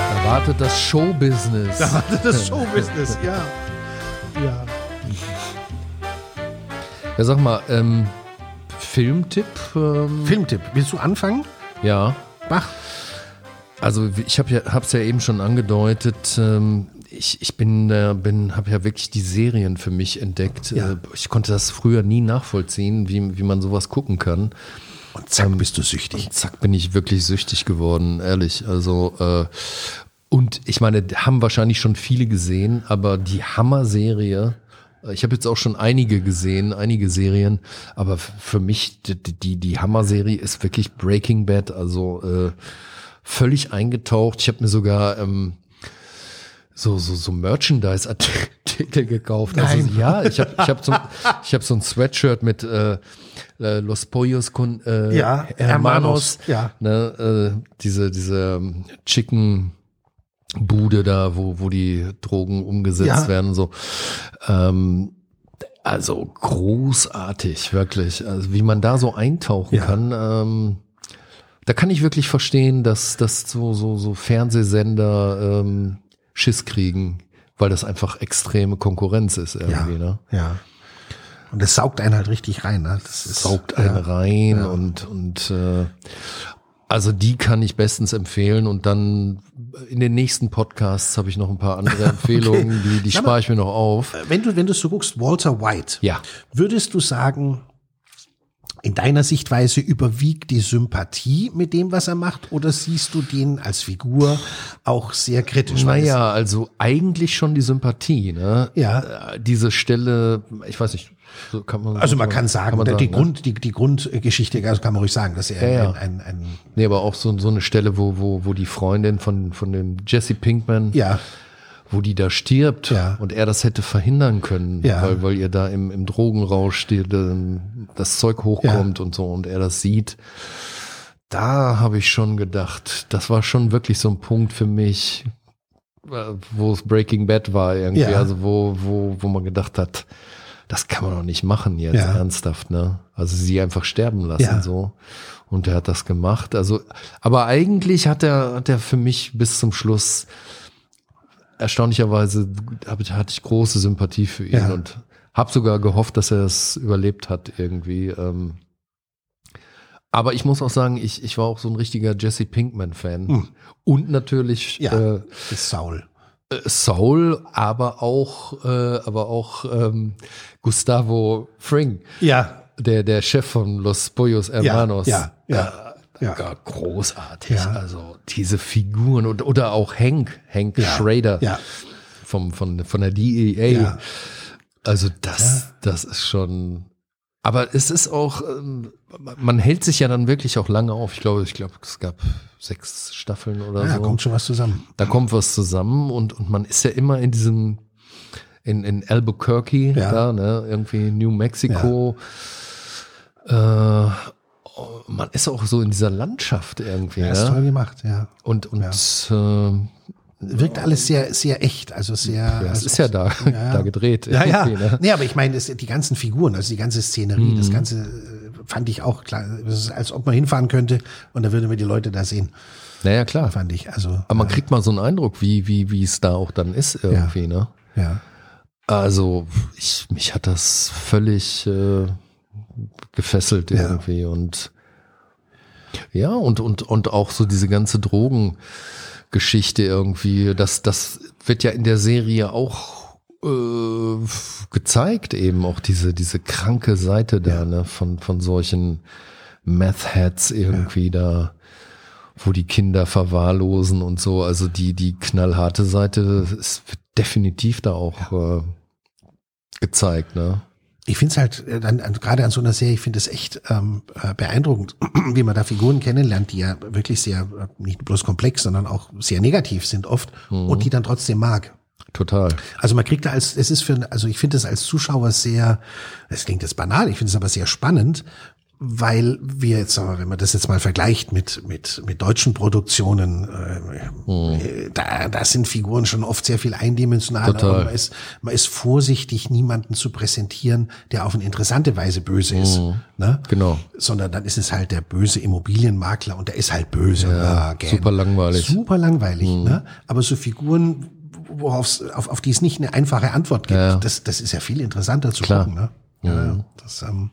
A: Da wartet das Showbusiness.
B: Das Showbusiness, ja. Ja.
A: Ja, sag mal, ähm, Filmtipp? Ähm,
B: Filmtipp. Willst du anfangen?
A: ja.
B: Bach.
A: Also ich habe ja, hab's ja eben schon angedeutet. Ähm, ich, ich bin, äh, bin, habe ja wirklich die Serien für mich entdeckt.
B: Ja.
A: Äh, ich konnte das früher nie nachvollziehen, wie, wie man sowas gucken kann.
B: Und zack, bist du süchtig.
A: Zack, bin ich wirklich süchtig geworden, ehrlich. Also äh, und ich meine, haben wahrscheinlich schon viele gesehen, aber die Hammer-Serie. äh, Ich habe jetzt auch schon einige gesehen, einige Serien, aber für mich die die, die Hammer-Serie ist wirklich Breaking Bad. Also äh, völlig eingetaucht. Ich habe mir sogar ähm, so so so Merchandise-Artikel gekauft. Also
B: Nein.
A: ja, ich habe ich habe so ich habe so ein Sweatshirt mit äh, äh, Los Pollos con äh,
B: Ja, Hermanos, ja.
A: ne, äh, diese diese ähm, Chicken Bude da, wo wo die Drogen umgesetzt
B: Ja.
A: werden und so. Ähm, also großartig, wirklich. Also wie man da so eintauchen
B: Ja.
A: kann. Ähm, da kann ich wirklich verstehen, dass, dass so, so, so Fernsehsender ähm, Schiss kriegen, weil das einfach extreme Konkurrenz ist irgendwie, ne?
B: Ja. Und das saugt einen halt richtig rein. Ne? Das ist,
A: Saugt einen
B: ja.
A: rein und, und äh, Also die kann ich bestens empfehlen und dann in den nächsten Podcasts habe ich noch ein paar andere Empfehlungen, die, die
B: mal,
A: spare ich mir noch auf.
B: Wenn du, wenn du so guckst, Walter White,
A: Ja.
B: würdest du sagen, in deiner Sichtweise überwiegt die Sympathie mit dem, was er macht, oder siehst du den als Figur auch sehr kritisch?
A: Naja, also eigentlich schon die Sympathie, ne?
B: Ja.
A: Äh, Diese Stelle, ich weiß nicht, so kann man.
B: Also man kann sagen,
A: man
B: die,
A: ne?
B: Grund, die, die Grundgeschichte, also kann man ruhig sagen, dass er
A: Ja, ja.
B: ein, ein, ein
A: Nee, aber auch so, so eine Stelle, wo, wo, wo die Freundin von, von dem Jesse Pinkman,
B: ja,
A: wo die da stirbt
B: Ja.
A: und er das hätte verhindern können,
B: Ja.
A: weil, weil ihr da im, im Drogenrausch die, die, das Zeug hochkommt und so und er das sieht. Da habe ich schon gedacht, das war schon wirklich so ein Punkt für mich, äh, wo es Breaking Bad war irgendwie,
B: Ja.
A: also wo, wo, wo man gedacht hat, das kann man doch nicht machen jetzt
B: Ja.
A: ernsthaft, ne? Also sie einfach sterben lassen
B: Ja.
A: so. Und er hat das gemacht. Also, aber eigentlich hat er, hat er für mich bis zum Schluss erstaunlicherweise hatte ich große Sympathie für ihn
B: Ja.
A: und habe sogar gehofft, dass er es überlebt hat irgendwie. Ähm. Aber ich muss auch sagen, ich, ich war auch so ein richtiger Jesse Pinkman-Fan.
B: Hm.
A: Und natürlich
B: ja,
A: äh,
B: Saul.
A: äh, Saul, aber auch, äh, aber auch ähm, Gustavo Fring,
B: Ja,
A: der, der Chef von Los Pollos Hermanos.
B: ja, ja,
A: Äh,
B: ja.
A: großartig.
B: Ja.
A: Also diese Figuren und, oder auch Hank, Hank
B: Ja,
A: Schrader vom, von, von der DEA. Also das, das ist schon. Aber es ist auch, ähm, man hält sich ja dann wirklich auch lange auf. Ich glaube, ich glaube, es gab sechs Staffeln oder
B: ja,
A: so.
B: kommt schon was zusammen.
A: Da kommt was zusammen und, und man ist ja immer in diesem, in, in Albuquerque,
B: Ja.
A: da, ne, irgendwie New Mexico. Äh, man ist auch so in dieser Landschaft irgendwie.
B: Ja, ist toll
A: ne?
B: gemacht, ja.
A: Und, und äh,
B: Wirkt alles sehr, sehr echt, also sehr.
A: ja, es
B: also
A: ist ja da,
B: Ja.
A: da gedreht.
B: Ja, ja.
A: Ne?
B: Nee, aber ich meine, die ganzen Figuren, also die ganze Szenerie,
A: Mhm.
B: das Ganze äh, fand ich auch klar. Es ist, als ob man hinfahren könnte und da würden wir die Leute da sehen,
A: Naja, klar.
B: fand ich. Also,
A: Aber man kriegt mal so einen Eindruck, wie, wie, wie es da auch dann ist irgendwie, ne?
B: ja.
A: Also, ich, mich hat das völlig äh, gefesselt
B: Ja.
A: irgendwie und ja, und, und, und auch so diese ganze Drogengeschichte irgendwie, das, das wird ja in der Serie auch äh, gezeigt, eben auch diese, diese kranke Seite da, ne, von, von solchen Meth-Heads irgendwie da, wo die Kinder verwahrlosen und so. Also die, die knallharte Seite ist wird definitiv da auch äh, gezeigt, ne?
B: Ich finde es halt, äh, dann, an, gerade an so einer Serie, ich finde es echt ähm, äh, beeindruckend, wie man da Figuren kennenlernt, die ja wirklich sehr, äh, nicht bloß komplex, sondern auch sehr negativ sind oft und die dann trotzdem mag.
A: Total.
B: Also man kriegt da als, es ist für, also ich finde es als Zuschauer sehr, es klingt jetzt banal, ich finde es aber sehr spannend, weil wir jetzt, sagen wir, wenn man das jetzt mal vergleicht mit, mit, mit deutschen Produktionen, äh, da, da sind Figuren schon oft sehr viel eindimensionaler
A: Total.
B: und man ist, man ist vorsichtig, niemanden zu präsentieren, der auf eine interessante Weise böse ist. Ne?
A: Genau.
B: Sondern dann ist es halt der böse Immobilienmakler und der ist halt böse. Ja, gähn.
A: super langweilig.
B: Super langweilig,
A: Mhm.
B: ne? Aber so Figuren, worauf auf, auf die es nicht eine einfache Antwort gibt,
A: Ja.
B: das, das ist ja viel interessanter zu
A: Klar.
B: gucken, ne? Ja, ja. Das, ähm,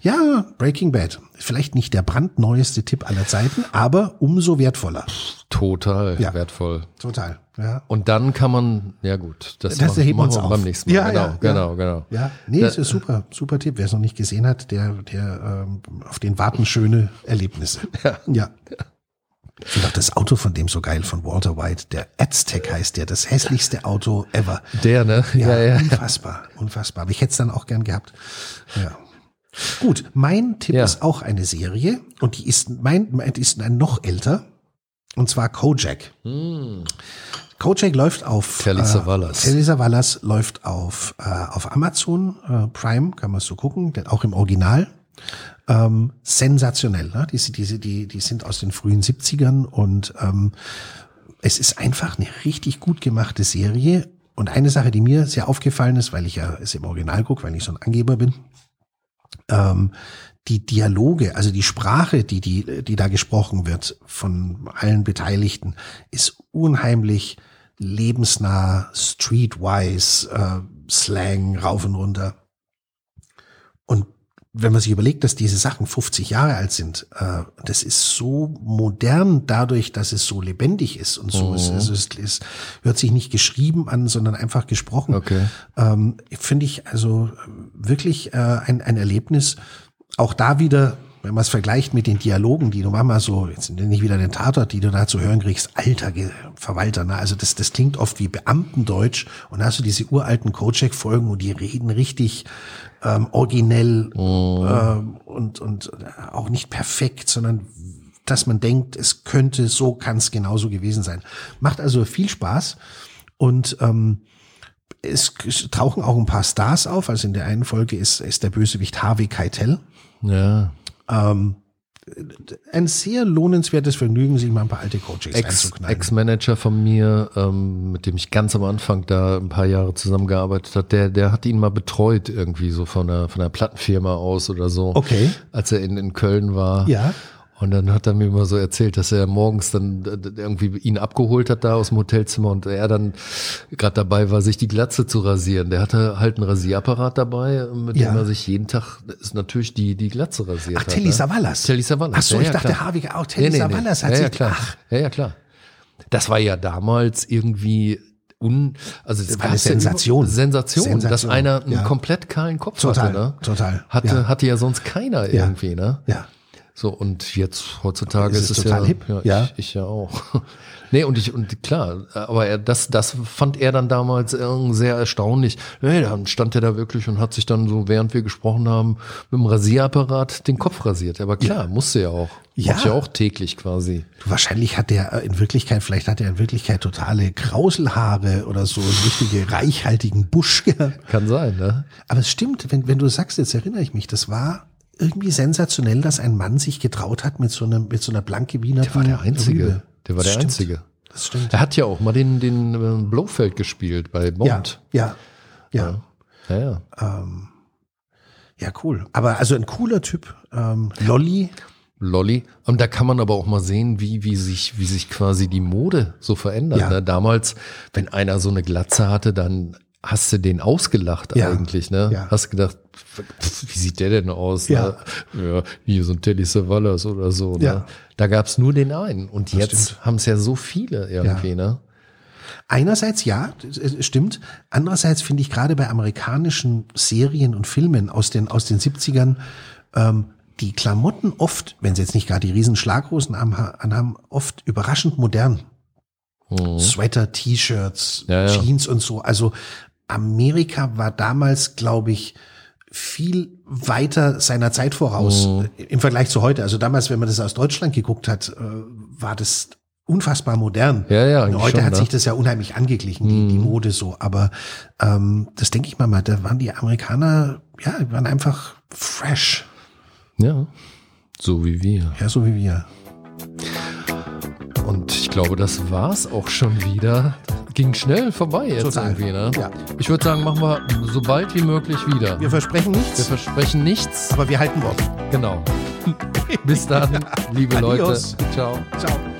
B: ja, Breaking Bad. Vielleicht nicht der brandneueste Tipp aller Zeiten, aber umso wertvoller.
A: Total
B: Ja.
A: wertvoll.
B: Total. Ja.
A: Und dann kann man, ja gut, das,
B: Das
A: machen-
B: wir
A: machen
B: uns
A: wir beim
B: auf.
A: nächsten Mal.
B: Ja,
A: genau,
B: ja,
A: genau,
B: ja.
A: genau.
B: Ja, nee,
A: Da-
B: es ist super, super Tipp. Wer es noch nicht gesehen hat, der, der ähm, auf den warten schöne Erlebnisse.
A: Ja.
B: ja. Ich finde auch das Auto von dem so geil, von Walter White. Der Aztec heißt der, das hässlichste Auto ever.
A: Der, ne?
B: Ja,
A: Ja, ja.
B: unfassbar, unfassbar. Aber ich hätte es dann auch gern gehabt. Ja. Gut, mein Tipp
A: Ja.
B: ist auch eine Serie und die ist mein, mein die ist ein noch älter und zwar Kojak. Kojak läuft auf
A: Telly
B: äh,
A: Savalas.
B: Telly Savalas läuft auf äh, auf Amazon äh, Prime, kann man so gucken, auch im Original. Ähm, sensationell, ne? Diese, diese, die, die sind aus den frühen 70ern und ähm, es ist einfach eine richtig gut gemachte Serie. Und eine Sache, die mir sehr aufgefallen ist, weil ich ja es im Original gucke, weil ich so ein Angeber bin, ähm, die Dialoge, also die Sprache, die, die, die da gesprochen wird von allen Beteiligten, ist unheimlich lebensnah, streetwise, äh, Slang rauf und runter. Wenn man sich überlegt, dass diese Sachen 50 Jahre alt sind, äh, das ist so modern dadurch, dass es so lebendig ist und so. Es, also es, es hört sich nicht geschrieben an, sondern einfach gesprochen.
A: Okay.
B: Ähm, Finde ich also wirklich äh, ein, ein Erlebnis. Auch da wieder, wenn man es vergleicht mit den Dialogen, die du manchmal so, jetzt nenne ich wieder den Tatort, die du da zu hören kriegst, alter Verwalter, ne? also das, das klingt oft wie Beamtendeutsch und da hast du diese uralten Kojak-Folgen und die reden richtig ähm, originell ähm, und, und auch nicht perfekt, sondern dass man denkt, es könnte, so kann es genauso gewesen sein. Macht also viel Spaß und ähm, es, es tauchen auch ein paar Stars auf. Also in der einen Folge ist, ist der Bösewicht Harvey Keitel.
A: Ja.
B: Ähm, ein sehr lohnenswertes Vergnügen, sich mal ein paar alte Coaches
A: Ex-
B: einzuknallen.
A: Ex-Manager von mir, ähm, mit dem ich ganz am Anfang da ein paar Jahre zusammengearbeitet hat, der, der hat ihn mal betreut irgendwie so von einer, von einer Plattenfirma aus oder so.
B: Okay.
A: Als er in, in Köln war.
B: Ja.
A: Und dann hat er mir mal so erzählt, dass er morgens dann äh, irgendwie ihn abgeholt hat da aus dem Hotelzimmer und er dann gerade dabei war, sich die Glatze zu rasieren. Der hatte halt einen Rasierapparat dabei, mit
B: Ja.
A: dem er sich jeden Tag ist natürlich die, die Glatze rasiert
B: Ach,
A: hat.
B: Telly
A: ne?
B: Savalas.
A: Telly Savalas.
B: Ach so, ich dachte, Harvey, auch Telly Savalas hat
A: ja,
B: sich,
A: ja, klar.
B: ach,
A: Ja, ja, klar. Das war ja damals irgendwie un, also das
B: war eine
A: ja
B: Sensation.
A: immer- Sensation, dass
B: Sensation,
A: einer einen
B: ja.
A: komplett kahlen Kopf
B: Total,
A: hatte, ne?
B: total,
A: Hatte,
B: ja.
A: hatte ja sonst keiner
B: Ja.
A: irgendwie, ne?
B: ja.
A: So, und jetzt heutzutage
B: Ist
A: ist,
B: es total
A: ja,
B: hip,
A: ja,
B: ja.
A: Ich, ich ja auch. nee, und ich, und klar, aber er, das, das fand er dann damals irgendwie sehr erstaunlich. Nee, dann stand er da wirklich und hat sich dann so, während wir gesprochen haben, mit dem Rasierapparat den Kopf rasiert. Aber klar, musste ja auch.
B: Ja.
A: Macht ja auch täglich quasi.
B: Du, wahrscheinlich hat der äh, in Wirklichkeit, vielleicht hat er in Wirklichkeit totale Krauselhaare oder so einen richtige reichhaltigen Busch gehabt.
A: Kann sein, ne?
B: Aber es stimmt, wenn, wenn du sagst, jetzt erinnere ich mich, das war irgendwie sensationell, dass ein Mann sich getraut hat mit so einem, mit so einer blank gewienerten
A: Der war der Einzige.
B: Rübe.
A: Der war
B: Das
A: der
B: stimmt.
A: Einzige.
B: Das stimmt.
A: Er hat ja auch mal den, den äh, Blofeld gespielt bei
B: Ja,
A: Bond.
B: ja, ja,
A: Ja, ja.
B: ja, cool. Aber also ein cooler Typ. Ähm, Lolly,
A: Lolly. Und da kann man aber auch mal sehen, wie, wie sich, wie sich quasi die Mode so verändert.
B: Ja.
A: Ne? Damals, wenn einer so eine Glatze hatte, dann hast du den ausgelacht
B: Ja.
A: eigentlich, ne?
B: Ja.
A: Hast gedacht, wie sieht der denn aus?
B: Ja.
A: Ne? ja wie so ein Telly Savalas oder so. Ne?
B: Ja.
A: Da gab's nur den einen. Und jetzt
B: stimmt.
A: haben es ja so viele irgendwie,
B: Ja.
A: ne?
B: Einerseits ja, das, stimmt. Andererseits finde ich gerade bei amerikanischen Serien und Filmen aus den, aus den 70ern, ähm, die Klamotten oft, wenn sie jetzt nicht gerade die riesen Schlaghosen anha- anhaben, oft überraschend modern. Sweater, T-Shirts,
A: Ja, ja.
B: Jeans und so. Also Amerika war damals, glaube ich, viel weiter seiner Zeit voraus
A: Mhm.
B: im Vergleich zu heute. Also damals, wenn man das aus Deutschland geguckt hat, äh, war das unfassbar modern.
A: Ja, ja,
B: Heute
A: schon,
B: hat
A: ne?
B: sich das ja unheimlich angeglichen, die, die Mode so. Aber ähm, das denke ich mal mal, da waren die Amerikaner, ja, die waren einfach fresh.
A: Ja. So wie wir.
B: Ja, so wie wir.
A: Und ich glaube, das war's auch schon wieder. Ging schnell vorbei jetzt
B: Total.
A: irgendwie, ne?
B: Ja.
A: Ich würde sagen, machen wir so bald wie möglich wieder.
B: Wir versprechen
A: Wir
B: nichts,
A: versprechen nichts.
B: aber wir halten Wort.
A: Genau. Bis dann, liebe
B: Adios.
A: Leute. Ciao.
B: Ciao.